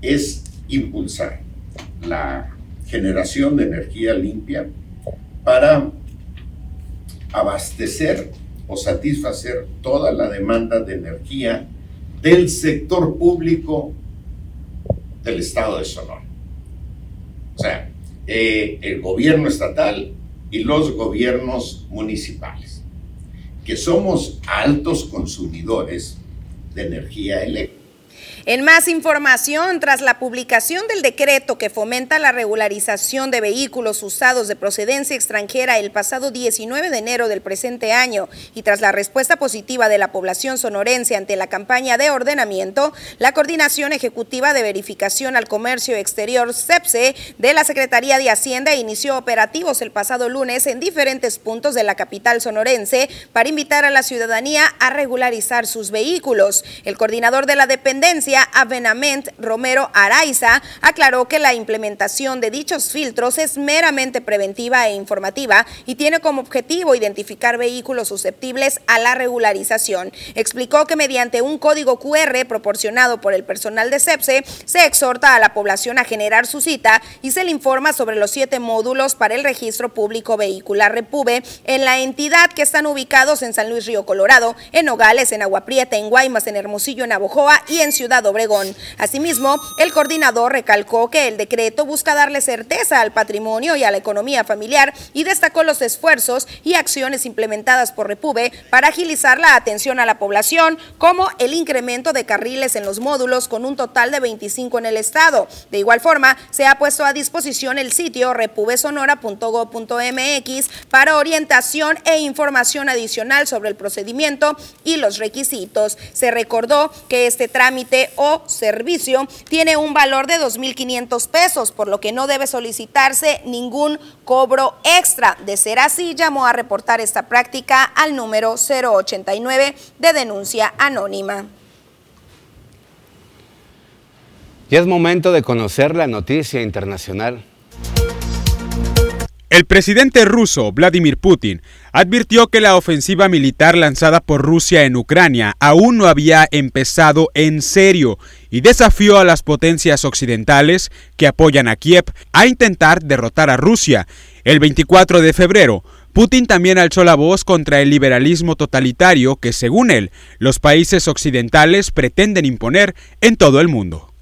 es impulsar la generación de energía limpia para abastecer o satisfacer toda la demanda de energía del sector público del estado de Sonora. O sea, eh, el gobierno estatal y los gobiernos municipales, que somos altos consumidores de energía eléctrica. En más información, tras la publicación del decreto que fomenta la regularización de vehículos usados de procedencia extranjera el pasado 19 de enero del presente año y tras la respuesta positiva de la población sonorense ante la campaña de ordenamiento, la Coordinación Ejecutiva de Verificación al Comercio Exterior CEPSE de la Secretaría de Hacienda inició operativos el pasado lunes en diferentes puntos de la capital sonorense para invitar a la ciudadanía a regularizar sus vehículos. El coordinador de la dependencia Avenament Romero Araiza aclaró que la implementación de dichos filtros es meramente preventiva e informativa y tiene como objetivo identificar vehículos susceptibles a la regularización. Explicó que mediante un código QR proporcionado por el personal de CEPSE se exhorta a la población a generar su cita y se le informa sobre los siete módulos para el registro público vehicular Repube en la entidad que están ubicados en San Luis Río Colorado, en Nogales, en Agua Prieta, en Guaymas, en Hermosillo, en Abojoa y en Ciudad Obregón. Asimismo, el coordinador recalcó que el decreto busca darle certeza al patrimonio y a la economía familiar y destacó los esfuerzos y acciones implementadas por Repube para agilizar la atención a la población, como el incremento de carriles en los módulos con un total de 25 en el estado. De igual forma, se ha puesto a disposición el sitio repubesonora.go.mx para orientación e información adicional sobre el procedimiento y los requisitos. Se recordó que este trámite o servicio tiene un valor de 2.500 pesos, por lo que no debe solicitarse ningún cobro extra. De ser así, llamó a reportar esta práctica al número 089 de denuncia anónima. Y es momento de conocer la noticia internacional. El presidente ruso Vladimir Putin advirtió que la ofensiva militar lanzada por Rusia en Ucrania aún no había empezado en serio y desafió a las potencias occidentales que apoyan a Kiev a intentar derrotar a Rusia. El 24 de febrero, Putin también alzó la voz contra el liberalismo totalitario que, según él, los países occidentales pretenden imponer en todo el mundo.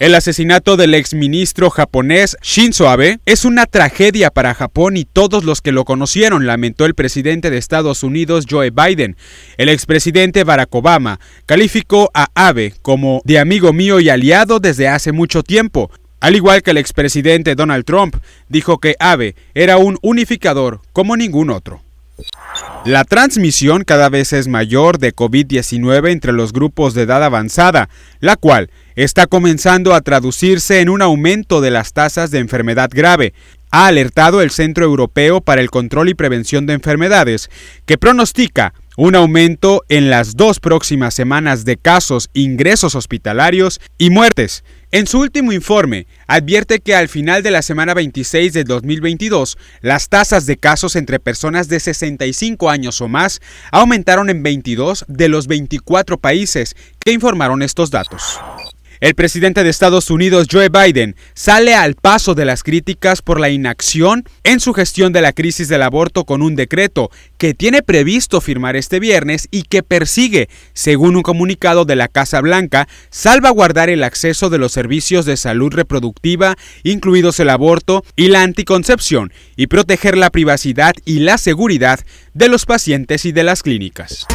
El asesinato del exministro japonés Shinzo Abe es una tragedia para Japón y todos los que lo conocieron, lamentó el presidente de Estados Unidos Joe Biden. El expresidente Barack Obama calificó a Abe como de amigo mío y aliado desde hace mucho tiempo. Al igual que el expresidente Donald Trump, dijo que Abe era un unificador como ningún otro. La transmisión cada vez es mayor de COVID-19 entre los grupos de edad avanzada, la cual está comenzando a traducirse en un aumento de las tasas de enfermedad grave, ha alertado el Centro Europeo para el Control y Prevención de Enfermedades, que pronostica un aumento en las dos próximas semanas de casos, ingresos hospitalarios y muertes. En su último informe, advierte que al final de la semana 26 de 2022, las tasas de casos entre personas de 65 años o más aumentaron en 22 de los 24 países que informaron estos datos. El presidente de Estados Unidos, Joe Biden, sale al paso de las críticas por la inacción en su gestión de la crisis del aborto con un decreto que tiene previsto firmar este viernes y que persigue, según un comunicado de la Casa Blanca, salvaguardar el acceso de los servicios de salud reproductiva, incluidos el aborto y la anticoncepción, y proteger la privacidad y la seguridad de los pacientes y de las clínicas.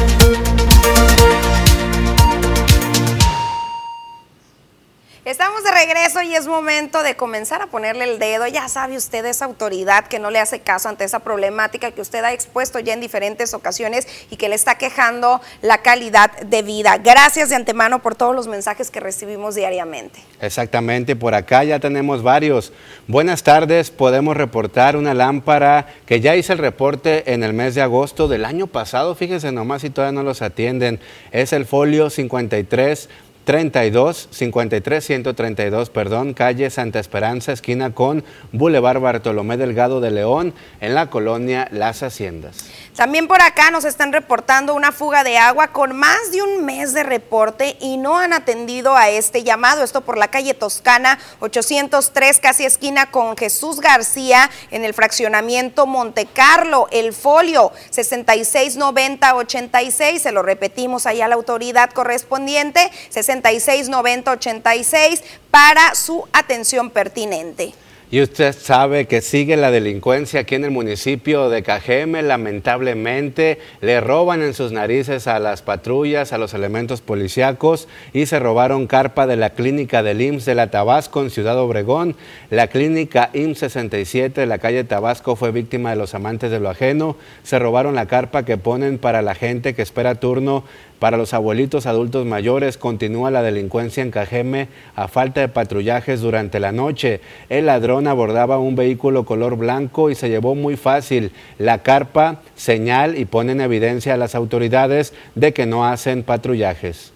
Estamos de regreso y es momento de comenzar a ponerle el dedo. Ya sabe usted esa autoridad que no le hace caso ante esa problemática que usted ha expuesto ya en diferentes ocasiones y que le está quejando la calidad de vida. Gracias de antemano por todos los mensajes que recibimos diariamente. Exactamente, por acá ya tenemos varios. Buenas tardes, podemos reportar una lámpara que ya hice el reporte en el mes de agosto del año pasado. Fíjense nomás si todavía no los atienden. Es el folio 53 32, 53, 132, perdón, calle Santa Esperanza, esquina con Boulevard Bartolomé Delgado de León, en la colonia Las Haciendas. También por acá nos están reportando una fuga de agua con más de un mes de reporte y no han atendido a este llamado. Esto por la calle Toscana 803, casi esquina con Jesús García, en el fraccionamiento Monte Carlo. El folio 669086, se lo repetimos ahí a la autoridad correspondiente, 669086 para su atención pertinente. Y usted sabe que sigue la delincuencia aquí en el municipio de Cajeme. Lamentablemente le roban en sus narices a las patrullas, a los elementos policíacos y se robaron carpa de la clínica del IMSS de la Tabasco en Ciudad Obregón. La clínica IMSS 67 de la calle Tabasco fue víctima de los amantes de lo ajeno. Se robaron la carpa que ponen para la gente que espera turno para los abuelitos adultos mayores continúa la delincuencia en Cajeme a falta de patrullajes durante la noche. El ladrón abordaba un vehículo color blanco y se llevó muy fácil la carpa, señal y pone en evidencia a las autoridades de que no hacen patrullajes.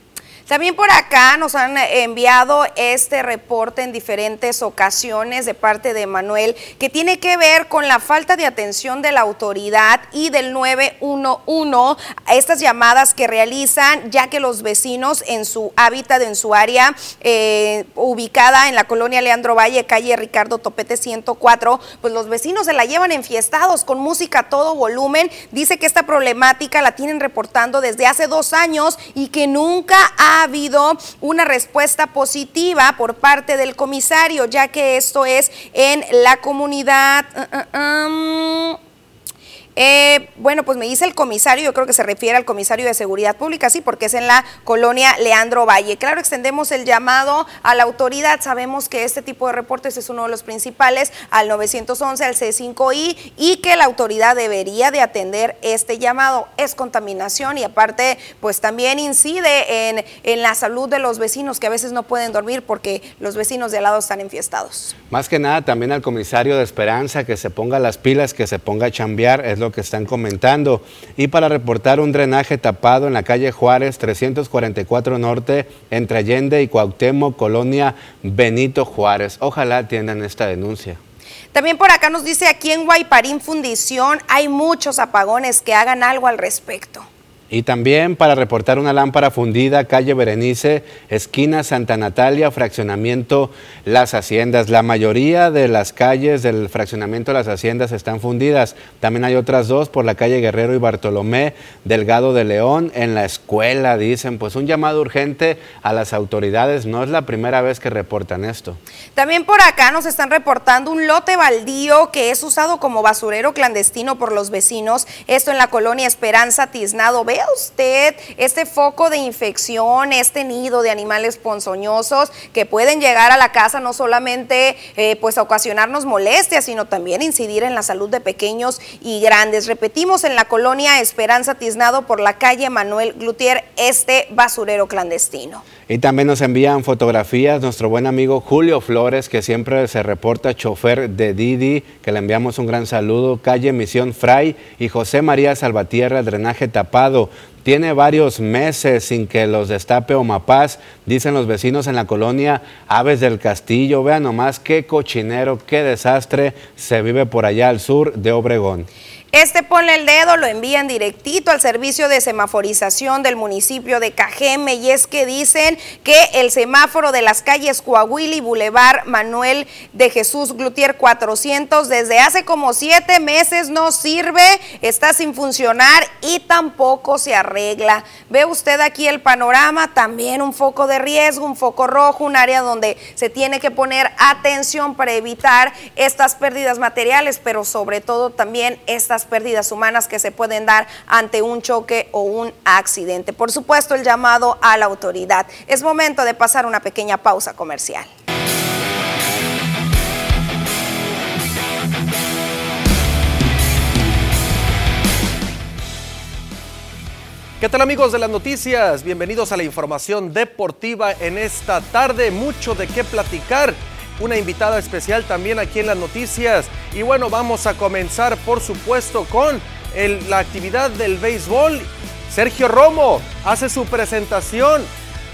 También por acá nos han enviado este reporte en diferentes ocasiones de parte de Manuel que tiene que ver con la falta de atención de la autoridad y del 911 a estas llamadas que realizan ya que los vecinos en su hábitat, en su área eh, ubicada en la colonia Leandro Valle, calle Ricardo Topete 104, pues los vecinos se la llevan enfiestados con música a todo volumen. Dice que esta problemática la tienen reportando desde hace dos años y que nunca ha ha habido una respuesta positiva por parte del comisario, ya que esto es en la comunidad. Uh, uh, um, eh, bueno, pues me dice el comisario, yo creo que se refiere al comisario de Seguridad Pública, sí, porque es en la colonia Leandro Valle. Claro, extendemos el llamado a la autoridad. Sabemos que este tipo de reportes es uno de los principales al 911, al C5I y que la autoridad debería de atender este llamado. Es contaminación y aparte, pues también incide en, en la salud de los vecinos que a veces no pueden dormir porque los vecinos de al lado están enfiestados. Más que nada, también al comisario de Esperanza que se ponga las pilas, que se ponga a chambear, es lo que están comentando. Y para reportar un drenaje tapado en la calle Juárez 344 Norte entre Allende y Cuauhtémoc, colonia Benito Juárez. Ojalá atiendan esta denuncia. También por acá nos dice aquí en Guayparín Fundición hay muchos apagones que hagan algo al respecto. Y también para reportar una lámpara fundida, calle Berenice, esquina Santa Natalia, fraccionamiento Las Haciendas. La mayoría de las calles del fraccionamiento Las Haciendas están fundidas. También hay otras dos por la calle Guerrero y Bartolomé, Delgado de León, en la dicen. Pues un llamado urgente a las autoridades. No es la primera vez que reportan esto. También por acá nos están reportando un lote baldío que es usado como basurero clandestino por los vecinos. Esto en la colonia Esperanza Tiznado B usted este foco de infección, este nido de animales ponzoñosos que pueden llegar a la casa no solamente eh, pues a ocasionarnos molestias, sino también incidir en la salud de pequeños y grandes. Repetimos, en la colonia Esperanza Tiznado por la calle Manuel Este basurero clandestino. Y también nos envían fotografías nuestro buen amigo Julio Flores, que siempre se reporta chofer de Didi, que le enviamos un gran saludo, calle Misión Fray y José María Salvatierra, drenaje tapado. Tiene varios meses sin que los destape Omapaz, dicen los vecinos en la colonia Aves del Castillo. Vean nomás qué cochinero, qué desastre se vive por allá al sur de Obregón. Este ponle el dedo, lo envían directito al servicio de semaforización del municipio de Cajeme y es que dicen que el semáforo de las calles Coahuila y Boulevard Manuel de Jesús Glutier 400 desde hace como siete meses no sirve, está sin funcionar y tampoco se arregla. Ve usted aquí el panorama, también un foco de riesgo, un foco rojo, un área donde se tiene que poner atención para evitar estas pérdidas materiales, pero sobre todo también estas pérdidas humanas que se pueden dar ante un choque o un accidente. Por supuesto, el llamado a la autoridad. Es momento de pasar una pequeña pausa comercial. ¿Qué tal amigos de las noticias? Bienvenidos a la información deportiva en esta tarde. Mucho de qué platicar una invitada especial también aquí en las noticias. Y bueno, vamos a comenzar por supuesto con la actividad del béisbol. Sergio Romo hace su presentación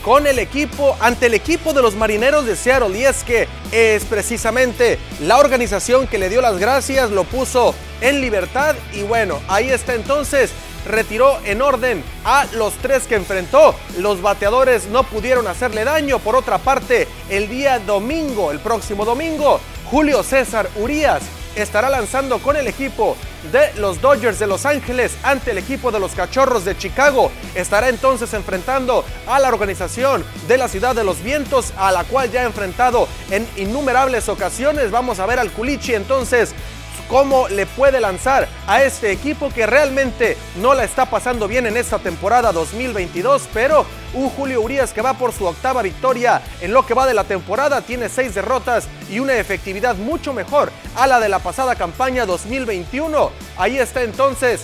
con el equipo, ante el equipo de los marineros de Seattle. Y es que es precisamente la organización que le dio las gracias, lo puso en libertad. Y bueno, ahí está entonces retiró en orden a los tres que enfrentó. Los bateadores no pudieron hacerle daño. Por otra parte, el día domingo, el próximo domingo, Julio César Urias estará lanzando con el equipo de los Dodgers de Los Ángeles ante el equipo de los Cachorros de Chicago. Estará entonces enfrentando a la organización de la Ciudad de los Vientos, a la cual ya ha enfrentado en innumerables ocasiones. Vamos a ver al Culichi entonces cómo le puede lanzar a este equipo que realmente no la está pasando bien en esta temporada 2022, pero un Julio Urias que va por su octava victoria en lo que va de la temporada, tiene seis derrotas y una efectividad mucho mejor a la de la pasada campaña 2021. Ahí está entonces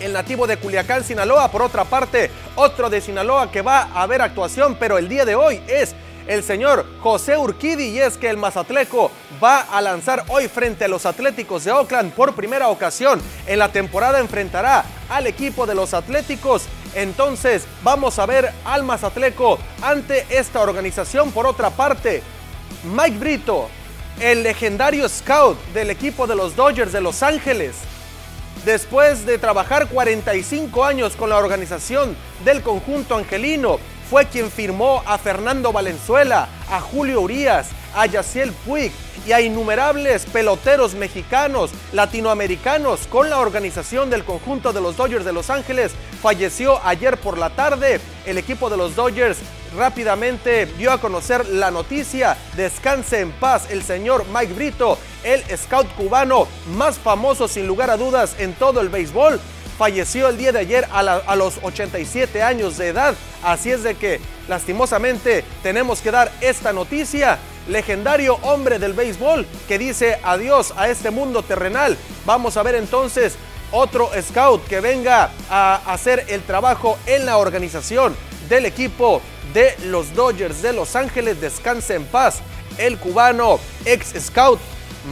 el nativo de Culiacán, Sinaloa. Por otra parte, otro de Sinaloa que va a ver actuación, pero el día de hoy es el señor José Urquidi y es que el Mazatleco va a lanzar hoy frente a los Atléticos de Oakland por primera ocasión. En la temporada enfrentará al equipo de los Atléticos. Entonces vamos a ver al Mazatleco ante esta organización. Por otra parte Mike Brito el legendario scout del equipo de los Dodgers de Los Ángeles después de trabajar 45 años con la organización del conjunto angelino fue quien firmó a Fernando Valenzuela, a Julio Urias, a Yaciel Puig y a innumerables peloteros mexicanos, latinoamericanos con la organización del conjunto de los Dodgers de Los Ángeles. Falleció ayer por la tarde. El equipo de los Dodgers rápidamente dio a conocer la noticia. Descanse en paz el señor Mike Brito, el scout cubano más famoso sin lugar a dudas en todo el béisbol falleció el día de ayer a, los 87 años de edad. Así es de que lastimosamente tenemos que dar esta noticia. Legendario hombre del béisbol que dice adiós a este mundo terrenal. Vamos a ver entonces otro scout que venga a hacer el trabajo en la organización del equipo de los Dodgers de Los Ángeles. Descanse en paz. El cubano ex scout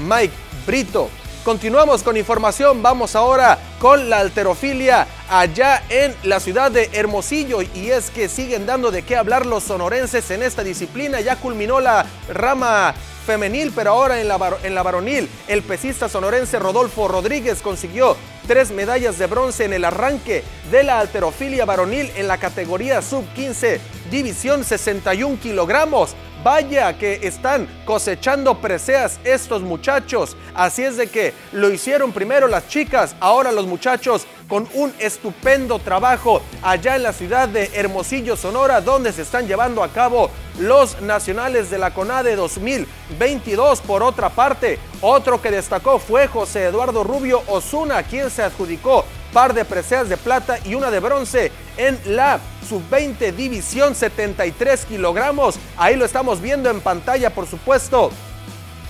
Mike Brito. Continuamos con información, vamos ahora con la alterofilia allá en la ciudad de Hermosillo y es que siguen dando de qué hablar los sonorenses en esta disciplina, ya culminó la rama femenil, pero ahora en la, en la varonil. El pesista sonorense Rodolfo Rodríguez consiguió tres medallas de bronce en el arranque de la alterofilia varonil en la categoría sub-15, división 61 kilogramos. Vaya que están cosechando preseas estos muchachos. Así es de que lo hicieron primero las chicas, ahora los muchachos con un estupendo trabajo allá en la ciudad de Hermosillo, Sonora, donde se están llevando a cabo los nacionales de la CONADE 2022. Por otra parte, otro que destacó fue José Eduardo Rubio Osuna, quien se adjudicó par de preseas de plata y una de bronce en la sub-20 división 73 kilogramos. Ahí lo estamos viendo en pantalla, por supuesto,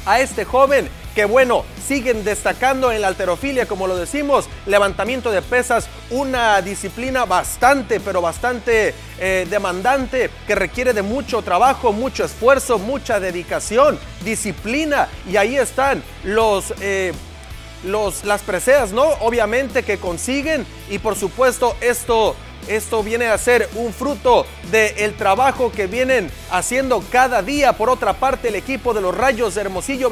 a este joven que bueno, siguen destacando en la alterofilia, como lo decimos, levantamiento de pesas, una disciplina bastante, pero bastante eh, demandante, que requiere de mucho trabajo, mucho esfuerzo, mucha dedicación, disciplina, y ahí están los... Eh, los, las preseas, ¿no? Obviamente que consiguen y por supuesto esto esto viene a ser un fruto del trabajo que vienen haciendo cada día. Por otra parte, el equipo de los Rayos de Hermosillo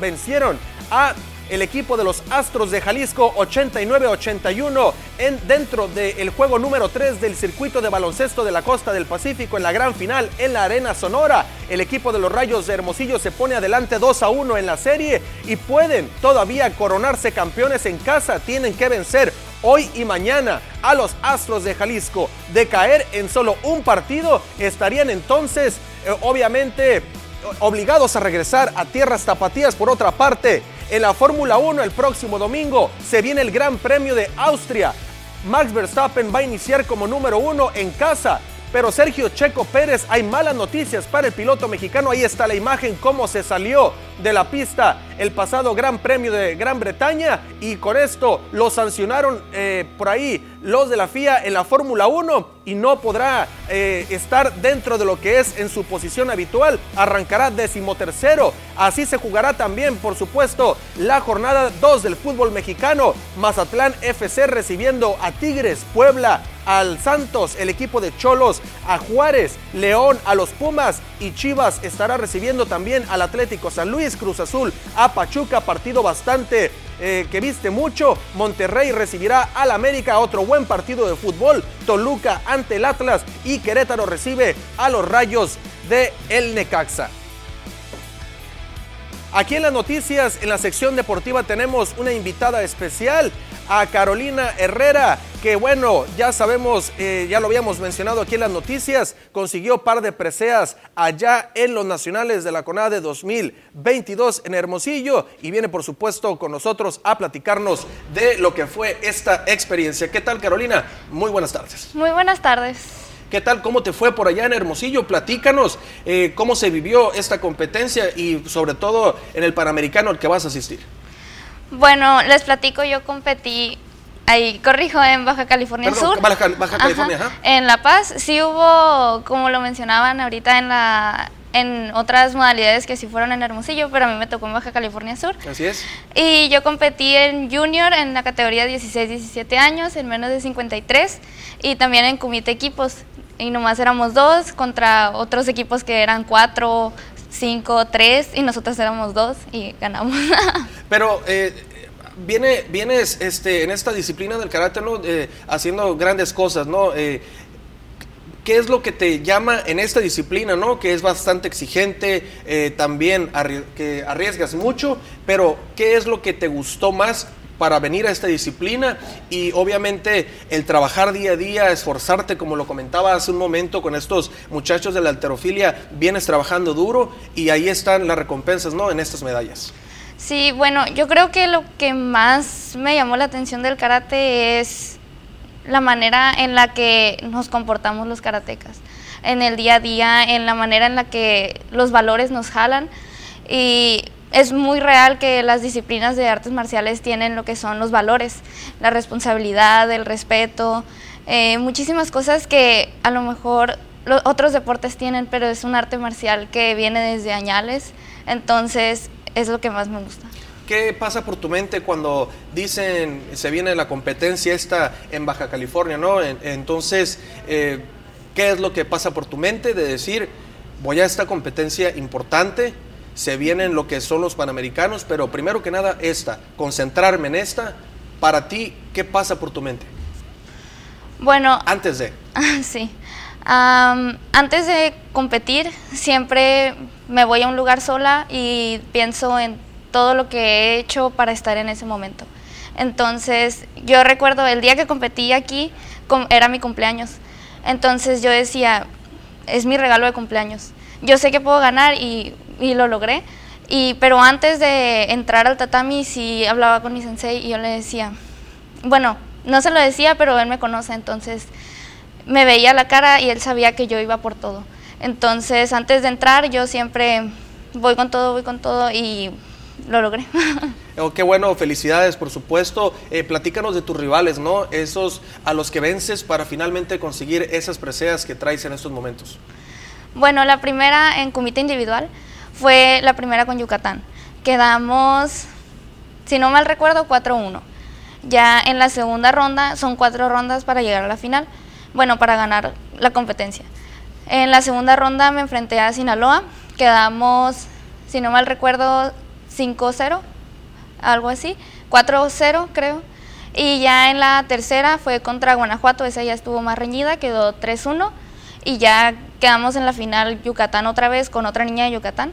vencieron a el equipo de los Astros de Jalisco 89-81 en, dentro del juego número 3 del circuito de baloncesto de la costa del Pacífico en la gran final en la Arena Sonora. El equipo de los Rayos de Hermosillo se pone adelante 2 a 1 en la serie y pueden todavía coronarse campeones en casa. Tienen que vencer hoy y mañana a los Astros de Jalisco. De caer en solo un partido, estarían entonces, eh, obviamente, obligados a regresar a tierras tapatías. Por otra parte, en la Fórmula 1 el próximo domingo se viene el Gran Premio de Austria. Max Verstappen va a iniciar como número uno en casa. Pero Sergio Checo Pérez, hay malas noticias para el piloto mexicano. Ahí está la imagen, cómo se salió de la pista el pasado Gran Premio de Gran Bretaña. Y con esto lo sancionaron eh, por ahí los de la FIA en la Fórmula 1 y no podrá eh, estar dentro de lo que es en su posición habitual. Arrancará decimotercero. Así se jugará también, por supuesto, la jornada 2 del fútbol mexicano. Mazatlán FC recibiendo a Tigres, Puebla, al Santos, el equipo de Cholos, a Juárez, León, a los Pumas y Chivas estará recibiendo también al Atlético San Luis, Cruz Azul, a Pachuca, partido bastante eh, que viste mucho. Monterrey recibirá al América, otro buen partido de fútbol. Toluca ante el Atlas y Querétaro recibe a los Rayos de El Necaxa. Aquí en las noticias, en la sección deportiva, tenemos una invitada especial a Carolina Herrera, que bueno, ya sabemos, eh, ya lo habíamos mencionado aquí en las noticias, consiguió par de preseas allá en los nacionales de la CONADE 2022 en Hermosillo y viene por supuesto con nosotros a platicarnos de lo que fue esta experiencia. ¿Qué tal Carolina? Muy buenas tardes. Muy buenas tardes. ¿Qué tal? ¿Cómo te fue por allá en Hermosillo? Platícanos eh, cómo se vivió esta competencia y sobre todo en el Panamericano al que vas a asistir. Bueno, les platico, yo competí ahí, corrijo, en Baja California Sur. Baja, Baja California, ajá. En La Paz sí hubo, como lo mencionaban ahorita en la en otras modalidades que sí fueron en Hermosillo, pero a mí me tocó en Baja California Sur. Así es. Y yo competí en junior en la categoría 16-17 años, en menos de 53, y también en comité equipos. Y nomás éramos dos contra otros equipos que eran cuatro, cinco, tres, y nosotros éramos dos y ganamos. pero eh, viene, vienes este, en esta disciplina del karate, ¿no? Eh, haciendo grandes cosas, ¿no? Eh, ¿Qué es lo que te llama en esta disciplina, ¿no? Que es bastante exigente, eh, también que arriesgas mucho, pero ¿qué es lo que te gustó más para venir a esta disciplina y obviamente el trabajar día a día, esforzarte, como lo comentaba hace un momento con estos muchachos de la alterofilia, vienes trabajando duro y ahí están las recompensas, ¿no? En estas medallas. Sí, bueno, yo creo que lo que más me llamó la atención del karate es la manera en la que nos comportamos los karatecas, en el día a día, en la manera en la que los valores nos jalan. Y es muy real que las disciplinas de artes marciales tienen lo que son los valores, la responsabilidad, el respeto, eh, muchísimas cosas que a lo mejor los otros deportes tienen, pero es un arte marcial que viene desde añales. Entonces, es lo que más me gusta. ¿Qué pasa por tu mente cuando dicen, se viene la competencia esta en Baja California, ¿no? Entonces, eh, ¿qué es lo que pasa por tu mente de decir, voy a esta competencia importante? Se vienen lo que son los Panamericanos, pero primero que nada esta, concentrarme en esta. Para ti, ¿qué pasa por tu mente? Bueno. Antes de. sí. antes de competir, siempre me voy a un lugar sola y pienso en todo lo que he hecho para estar en ese momento. Entonces, yo recuerdo el día que competí aquí, era mi cumpleaños. Entonces yo decía, es mi regalo de cumpleaños. Yo sé que puedo ganar y, lo logré. Y, pero antes de entrar al tatami, sí hablaba con mi sensei y yo le decía, bueno, no se lo decía, pero él me conoce, entonces me veía la cara y él sabía que yo iba por todo. Entonces, antes de entrar, yo siempre voy con todo, voy con todo y lo logré. Oh, qué bueno, felicidades, por supuesto. Eh, platícanos de tus rivales, ¿no? Esos a los que vences para finalmente conseguir esas preseas que traes en estos momentos. Bueno, la primera en comité individual fue la primera con Yucatán. Quedamos, si no mal recuerdo, 4-1. Ya en la segunda ronda son cuatro rondas para llegar a la final, bueno, para ganar la competencia. En la segunda ronda me enfrenté a Sinaloa, quedamos, si no mal recuerdo, 5-0, algo así, 4-0 creo. Y ya en la tercera fue contra Guanajuato, esa ya estuvo más reñida, quedó 3-1. Y ya quedamos en la final Yucatán otra vez con otra niña de Yucatán,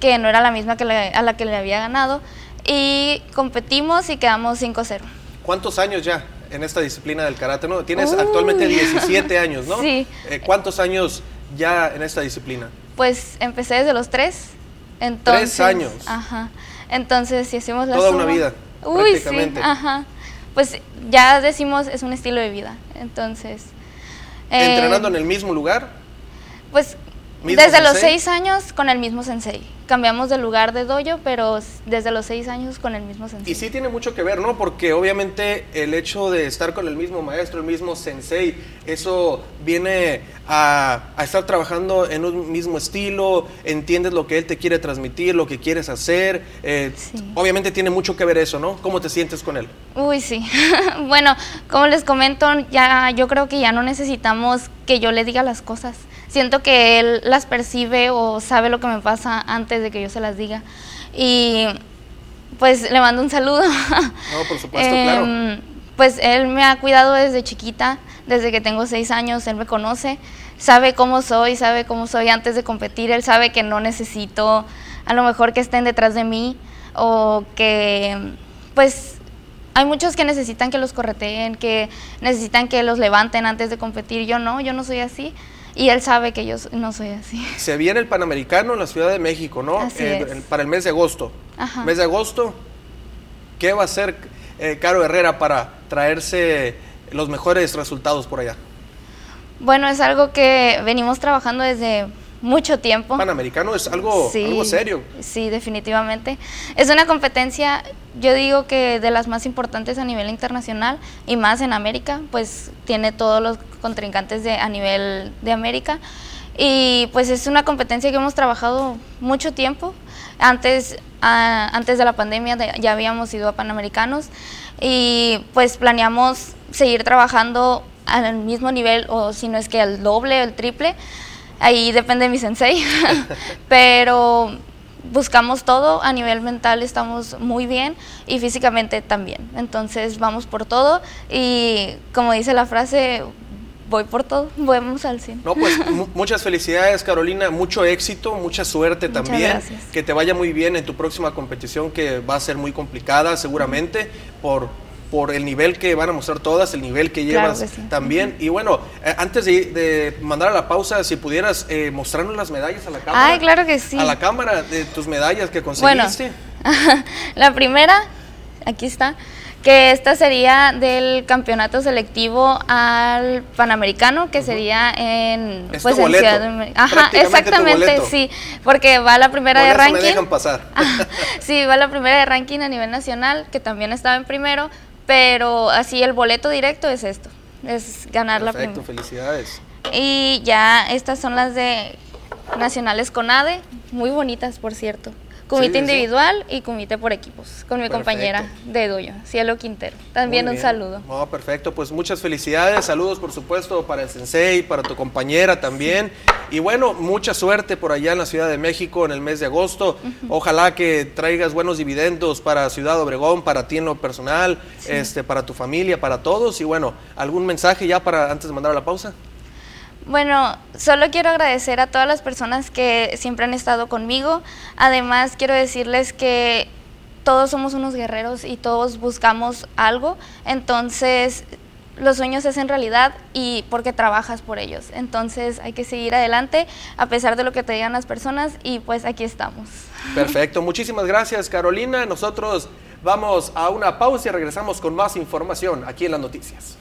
que no era la misma que a la que le había ganado. Y competimos y quedamos 5-0. ¿Cuántos años ya en esta disciplina del karate? ¿no? Tienes actualmente 17 años, ¿no? Sí. Eh, ¿Cuántos años ya en esta disciplina? Pues empecé desde los 3. Entonces, tres años. Ajá. Entonces, si hacemos la Toda una vida. Uy, sí. Ajá. Pues ya decimos, es un estilo de vida. Entonces. Eh, ¿Entrenando en el mismo lugar? Pues desde los seis años con el mismo sensei. Cambiamos de lugar de dojo, pero desde los seis años con el mismo sensei. Y sí tiene mucho que ver, ¿no? Porque obviamente el hecho de estar con el mismo maestro, el mismo sensei, eso viene a, estar trabajando en un mismo estilo, entiendes lo que él te quiere transmitir, lo que quieres hacer. Eh, obviamente tiene mucho que ver eso, ¿no? ¿Cómo te sientes con él? Uy, sí. bueno, como les comento, ya yo creo que ya no necesitamos que yo le diga las cosas siento que él las percibe o sabe lo que me pasa antes de que yo se las diga. Y pues le mando un saludo. No, por supuesto, claro. Em, pues él me ha cuidado desde chiquita, desde que tengo seis años, él me conoce, sabe cómo soy, sabe cómo soy antes de competir, él sabe que no necesito a lo mejor que estén detrás de mí o que pues hay muchos que necesitan que los correteen, que necesitan que los levanten antes de competir. Yo no, yo no soy así. Y él sabe que yo no soy así. Se viene el Panamericano en la Ciudad de México, ¿no? Eh, para el mes de agosto. Mes de agosto, ¿qué va a hacer eh, Caro Herrera para traerse los mejores resultados por allá? Bueno, es algo que venimos trabajando desde mucho tiempo. Panamericano es algo, algo serio. Sí, definitivamente. Es una competencia, yo digo que de las más importantes a nivel internacional y más en América, pues tiene todos los contrincantes de, a nivel de América. Y pues es una competencia que hemos trabajado mucho tiempo. Antes, antes de la pandemia ya habíamos ido a Panamericanos y pues planeamos seguir trabajando al mismo nivel o si no es que al doble o el triple ahí depende de mi sensei, pero buscamos todo, a nivel mental estamos muy bien y físicamente también. Entonces vamos por todo y como dice la frase, voy por todo, vamos al cine. No, pues muchas felicidades Carolina, mucho éxito, mucha suerte también. Que te vaya muy bien en tu próxima competición que va a ser muy complicada seguramente por por el nivel que van a mostrar todas, el nivel que llevas también. Y bueno, eh, antes de, mandar a la pausa, si pudieras eh, mostrarnos las medallas a la cámara. Ay, claro que sí. A la cámara de tus medallas que conseguiste. Bueno, la primera, aquí está, que esta sería del campeonato selectivo al Panamericano, que sería en, pues, en Ciudad de Ajá, exactamente, sí, porque va la primera de ranking. Me dejan pasar. sí, va la primera de ranking a nivel nacional, que también estaba en primero, pero así el boleto directo es esto, es ganar la primera. Perfecto, felicidades. Y ya estas son las de nacionales con ADE, muy bonitas por cierto, Comité individual y comité por equipos, con mi compañera de doyo, Cielo Quintero. También un saludo. Oh, perfecto, pues muchas felicidades, saludos por supuesto para el sensei, para tu compañera también. Y bueno, mucha suerte por allá en la Ciudad de México en el mes de agosto. Ojalá que traigas buenos dividendos para Ciudad Obregón, para ti en lo personal, este, para tu familia, para todos. Y bueno, ¿algún mensaje ya para antes de mandar a la pausa? Bueno, solo quiero agradecer a todas las personas que siempre han estado conmigo. Además, quiero decirles que todos somos unos guerreros y todos buscamos algo. Entonces, los sueños se hacen realidad y porque trabajas por ellos. Entonces, hay que seguir adelante a pesar de lo que te digan las personas y pues aquí estamos. Perfecto, muchísimas gracias Carolina. Nosotros vamos a una pausa y regresamos con más información aquí en las noticias.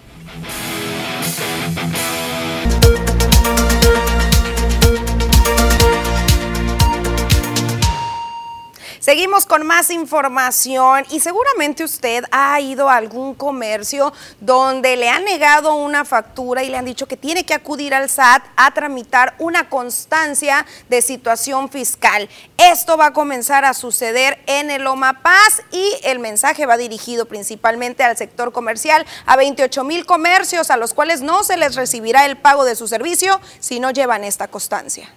Seguimos con más información y seguramente usted ha ido a algún comercio donde le han negado una factura y le han dicho que tiene que acudir al SAT a tramitar una constancia de situación fiscal. Esto va a comenzar a suceder en el Loma Paz y el mensaje va dirigido principalmente al sector comercial, a 28 mil comercios a los cuales no se les recibirá el pago de su servicio si no llevan esta constancia.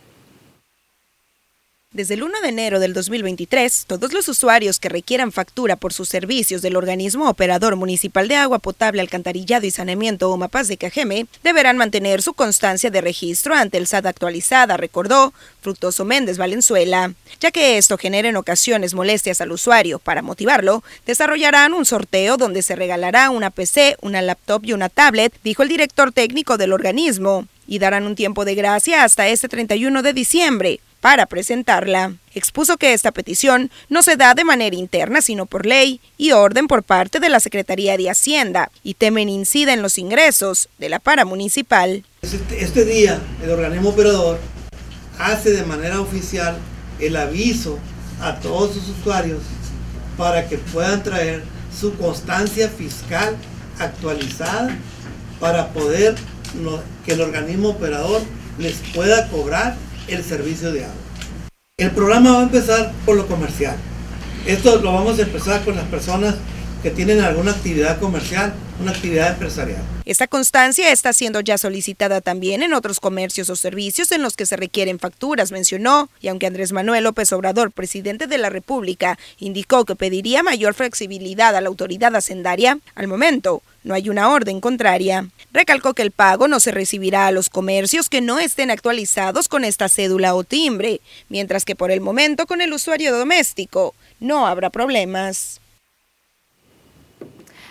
Desde el 1 de enero del 2023, todos los usuarios que requieran factura por sus servicios del organismo operador municipal de agua potable, alcantarillado y saneamiento o mapas de Cajeme deberán mantener su constancia de registro ante el SAT actualizada, recordó Fructoso Méndez Valenzuela. Ya que esto genera en ocasiones molestias al usuario, para motivarlo, desarrollarán un sorteo donde se regalará una PC, una laptop y una tablet, dijo el director técnico del organismo, y darán un tiempo de gracia hasta este 31 de diciembre para presentarla. Expuso que esta petición no se da de manera interna, sino por ley y orden por parte de la Secretaría de Hacienda y temen incida en los ingresos de la para municipal. Este, este día, el organismo operador hace de manera oficial el aviso a todos sus usuarios para que puedan traer su constancia fiscal actualizada para poder que el organismo operador les pueda cobrar el servicio de agua. El programa va a empezar por lo comercial. Esto lo vamos a empezar con las personas que tienen alguna actividad comercial, una actividad empresarial. Esta constancia está siendo ya solicitada también en otros comercios o servicios en los que se requieren facturas, mencionó, y aunque Andrés Manuel López Obrador, presidente de la República, indicó que pediría mayor flexibilidad a la autoridad hacendaria, al momento no hay una orden contraria. Recalcó que el pago no se recibirá a los comercios que no estén actualizados con esta cédula o timbre, mientras que por el momento con el usuario doméstico no habrá problemas.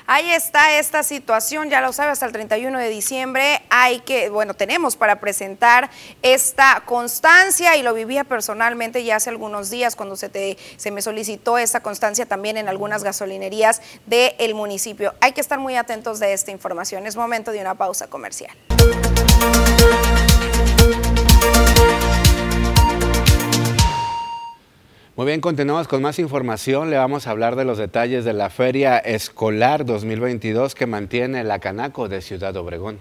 Ahí está esta situación, ya lo sabe, hasta el 31 de diciembre hay que, bueno, tenemos para presentar esta constancia y lo vivía personalmente ya hace algunos días cuando se, te, se me solicitó esta constancia también en algunas gasolinerías del municipio. Hay que estar muy atentos de esta información. Es momento de una pausa comercial. Muy bien, continuamos con más información. Le vamos a hablar de los detalles de la Feria Escolar 2022 que mantiene la Canaco de Ciudad Obregón.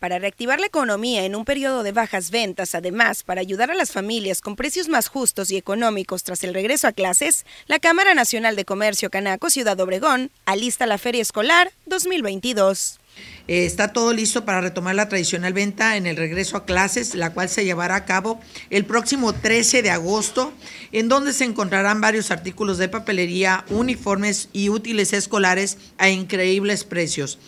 Para reactivar la economía en un periodo de bajas ventas, además, para ayudar a las familias con precios más justos y económicos tras el regreso a clases, la Cámara Nacional de Comercio Canaco Ciudad Obregón alista la Feria Escolar 2022. Eh, está todo listo para retomar la tradicional venta en el regreso a clases, la cual se llevará a cabo el próximo 13 de agosto, en donde se encontrarán varios artículos de papelería, uniformes y útiles escolares a increíbles precios.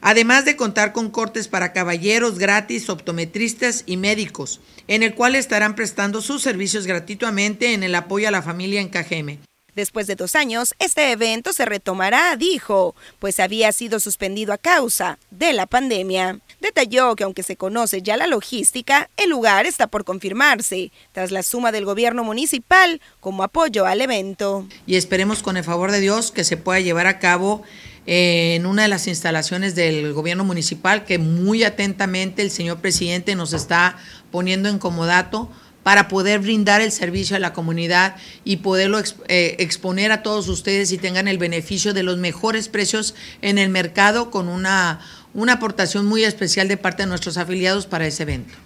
Además de contar con cortes para caballeros gratis, optometristas y médicos, en el cual estarán prestando sus servicios gratuitamente en el apoyo a la familia en Cajeme. Después de dos años, este evento se retomará, dijo, pues había sido suspendido a causa de la pandemia. Detalló que aunque se conoce ya la logística, el lugar está por confirmarse, tras la suma del gobierno municipal como apoyo al evento. Y esperemos con el favor de Dios que se pueda llevar a cabo eh, en una de las instalaciones del gobierno municipal que muy atentamente el señor presidente nos está poniendo en comodato para poder brindar el servicio a la comunidad y poderlo eh, exponer a todos ustedes y tengan el beneficio de los mejores precios en el mercado con una, una aportación muy especial de parte de nuestros afiliados para ese evento.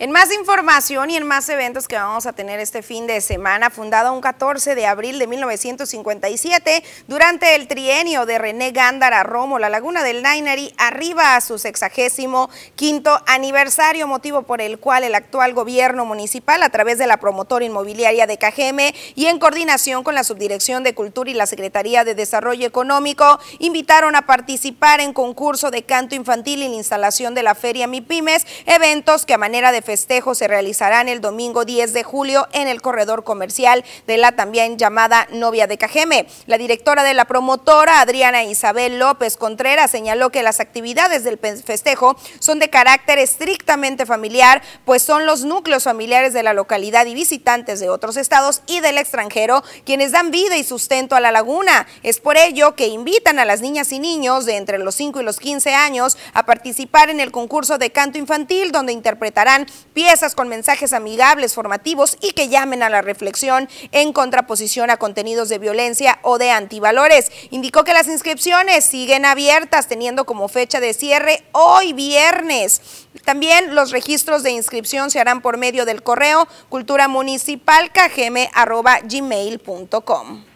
En más información y en más eventos que vamos a tener este fin de semana, fundada un 14 de abril de 1957, durante el trienio de René Gándara Romo, la Laguna del Nainari arriba a su sexagésimo quinto aniversario, motivo por el cual el actual gobierno municipal, a través de la promotora inmobiliaria de Cajeme y en coordinación con la Subdirección de Cultura y la Secretaría de Desarrollo Económico, invitaron a participar en concurso de canto infantil y la instalación de la Feria MIPIMES, eventos que a manera de festejo se realizarán el domingo 10 de julio en el corredor comercial de la también llamada Novia de Cajeme. La directora de la promotora, Adriana Isabel López Contreras, señaló que las actividades del festejo son de carácter estrictamente familiar, pues son los núcleos familiares de la localidad y visitantes de otros estados y del extranjero quienes dan vida y sustento a la laguna. Es por ello que invitan a las niñas y niños de entre los 5 y los 15 años a participar en el concurso de canto infantil, donde interpretarán piezas con mensajes amigables, formativos y que llamen a la reflexión en contraposición a contenidos de violencia o de antivalores. Indicó que las inscripciones siguen abiertas, teniendo como fecha de cierre hoy viernes. También los registros de inscripción se harán por medio del correo culturamunicipalcajeme.gmail.com.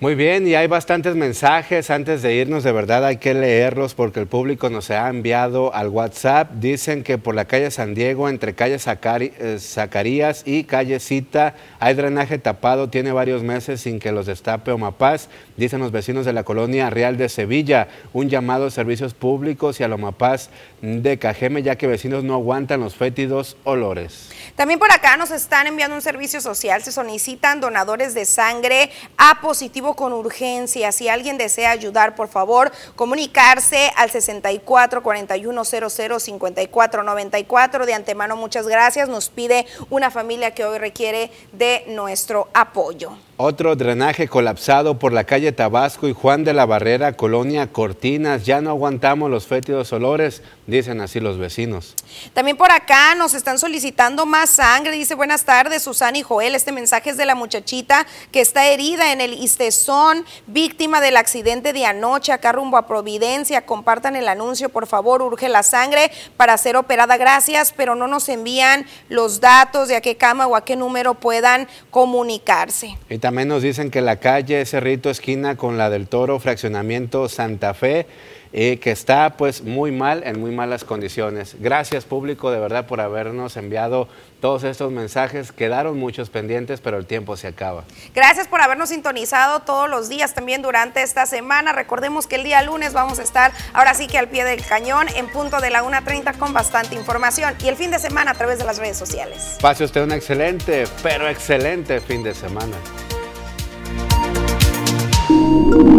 Muy bien, y hay bastantes mensajes. Antes de irnos, de verdad hay que leerlos porque el público nos ha enviado al WhatsApp. Dicen que por la calle San Diego, entre calle eh, Zacarías y calle Cita, hay drenaje tapado. Tiene varios meses sin que los destape Omapaz. Dicen los vecinos de la colonia Real de Sevilla. Un llamado a servicios públicos y a Omapaz de Cajeme, ya que vecinos no aguantan los fétidos olores. También por acá nos están enviando un servicio social. Se solicitan donadores de sangre a positivo con urgencia. Si alguien desea ayudar, por favor, comunicarse al 64 41 00 54 94. De antemano, muchas gracias. Nos pide una familia que hoy requiere de nuestro apoyo. Otro drenaje colapsado por la calle Tabasco y Juan de la Barrera, Colonia Cortinas. Ya no aguantamos los fétidos olores, dicen así los vecinos. También por acá nos están solicitando más sangre. Dice, buenas tardes, Susana y Joel. Este mensaje es de la muchachita que está herida en el Istezón, víctima del accidente de anoche acá rumbo a Providencia. Compartan el anuncio, por favor. Urge la sangre para ser operada. Gracias, pero no nos envían los datos de a qué cama o a qué número puedan comunicarse. También nos dicen que la calle Cerrito esquina con la del Toro, fraccionamiento Santa Fe, eh, que está pues muy mal, en muy malas condiciones. Gracias público de verdad por habernos enviado todos estos mensajes. Quedaron muchos pendientes, pero el tiempo se acaba. Gracias por habernos sintonizado todos los días también durante esta semana. Recordemos que el día lunes vamos a estar ahora sí que al pie del cañón en punto de la 1.30 con bastante información y el fin de semana a través de las redes sociales. Pase usted un excelente, pero excelente fin de semana. Thank you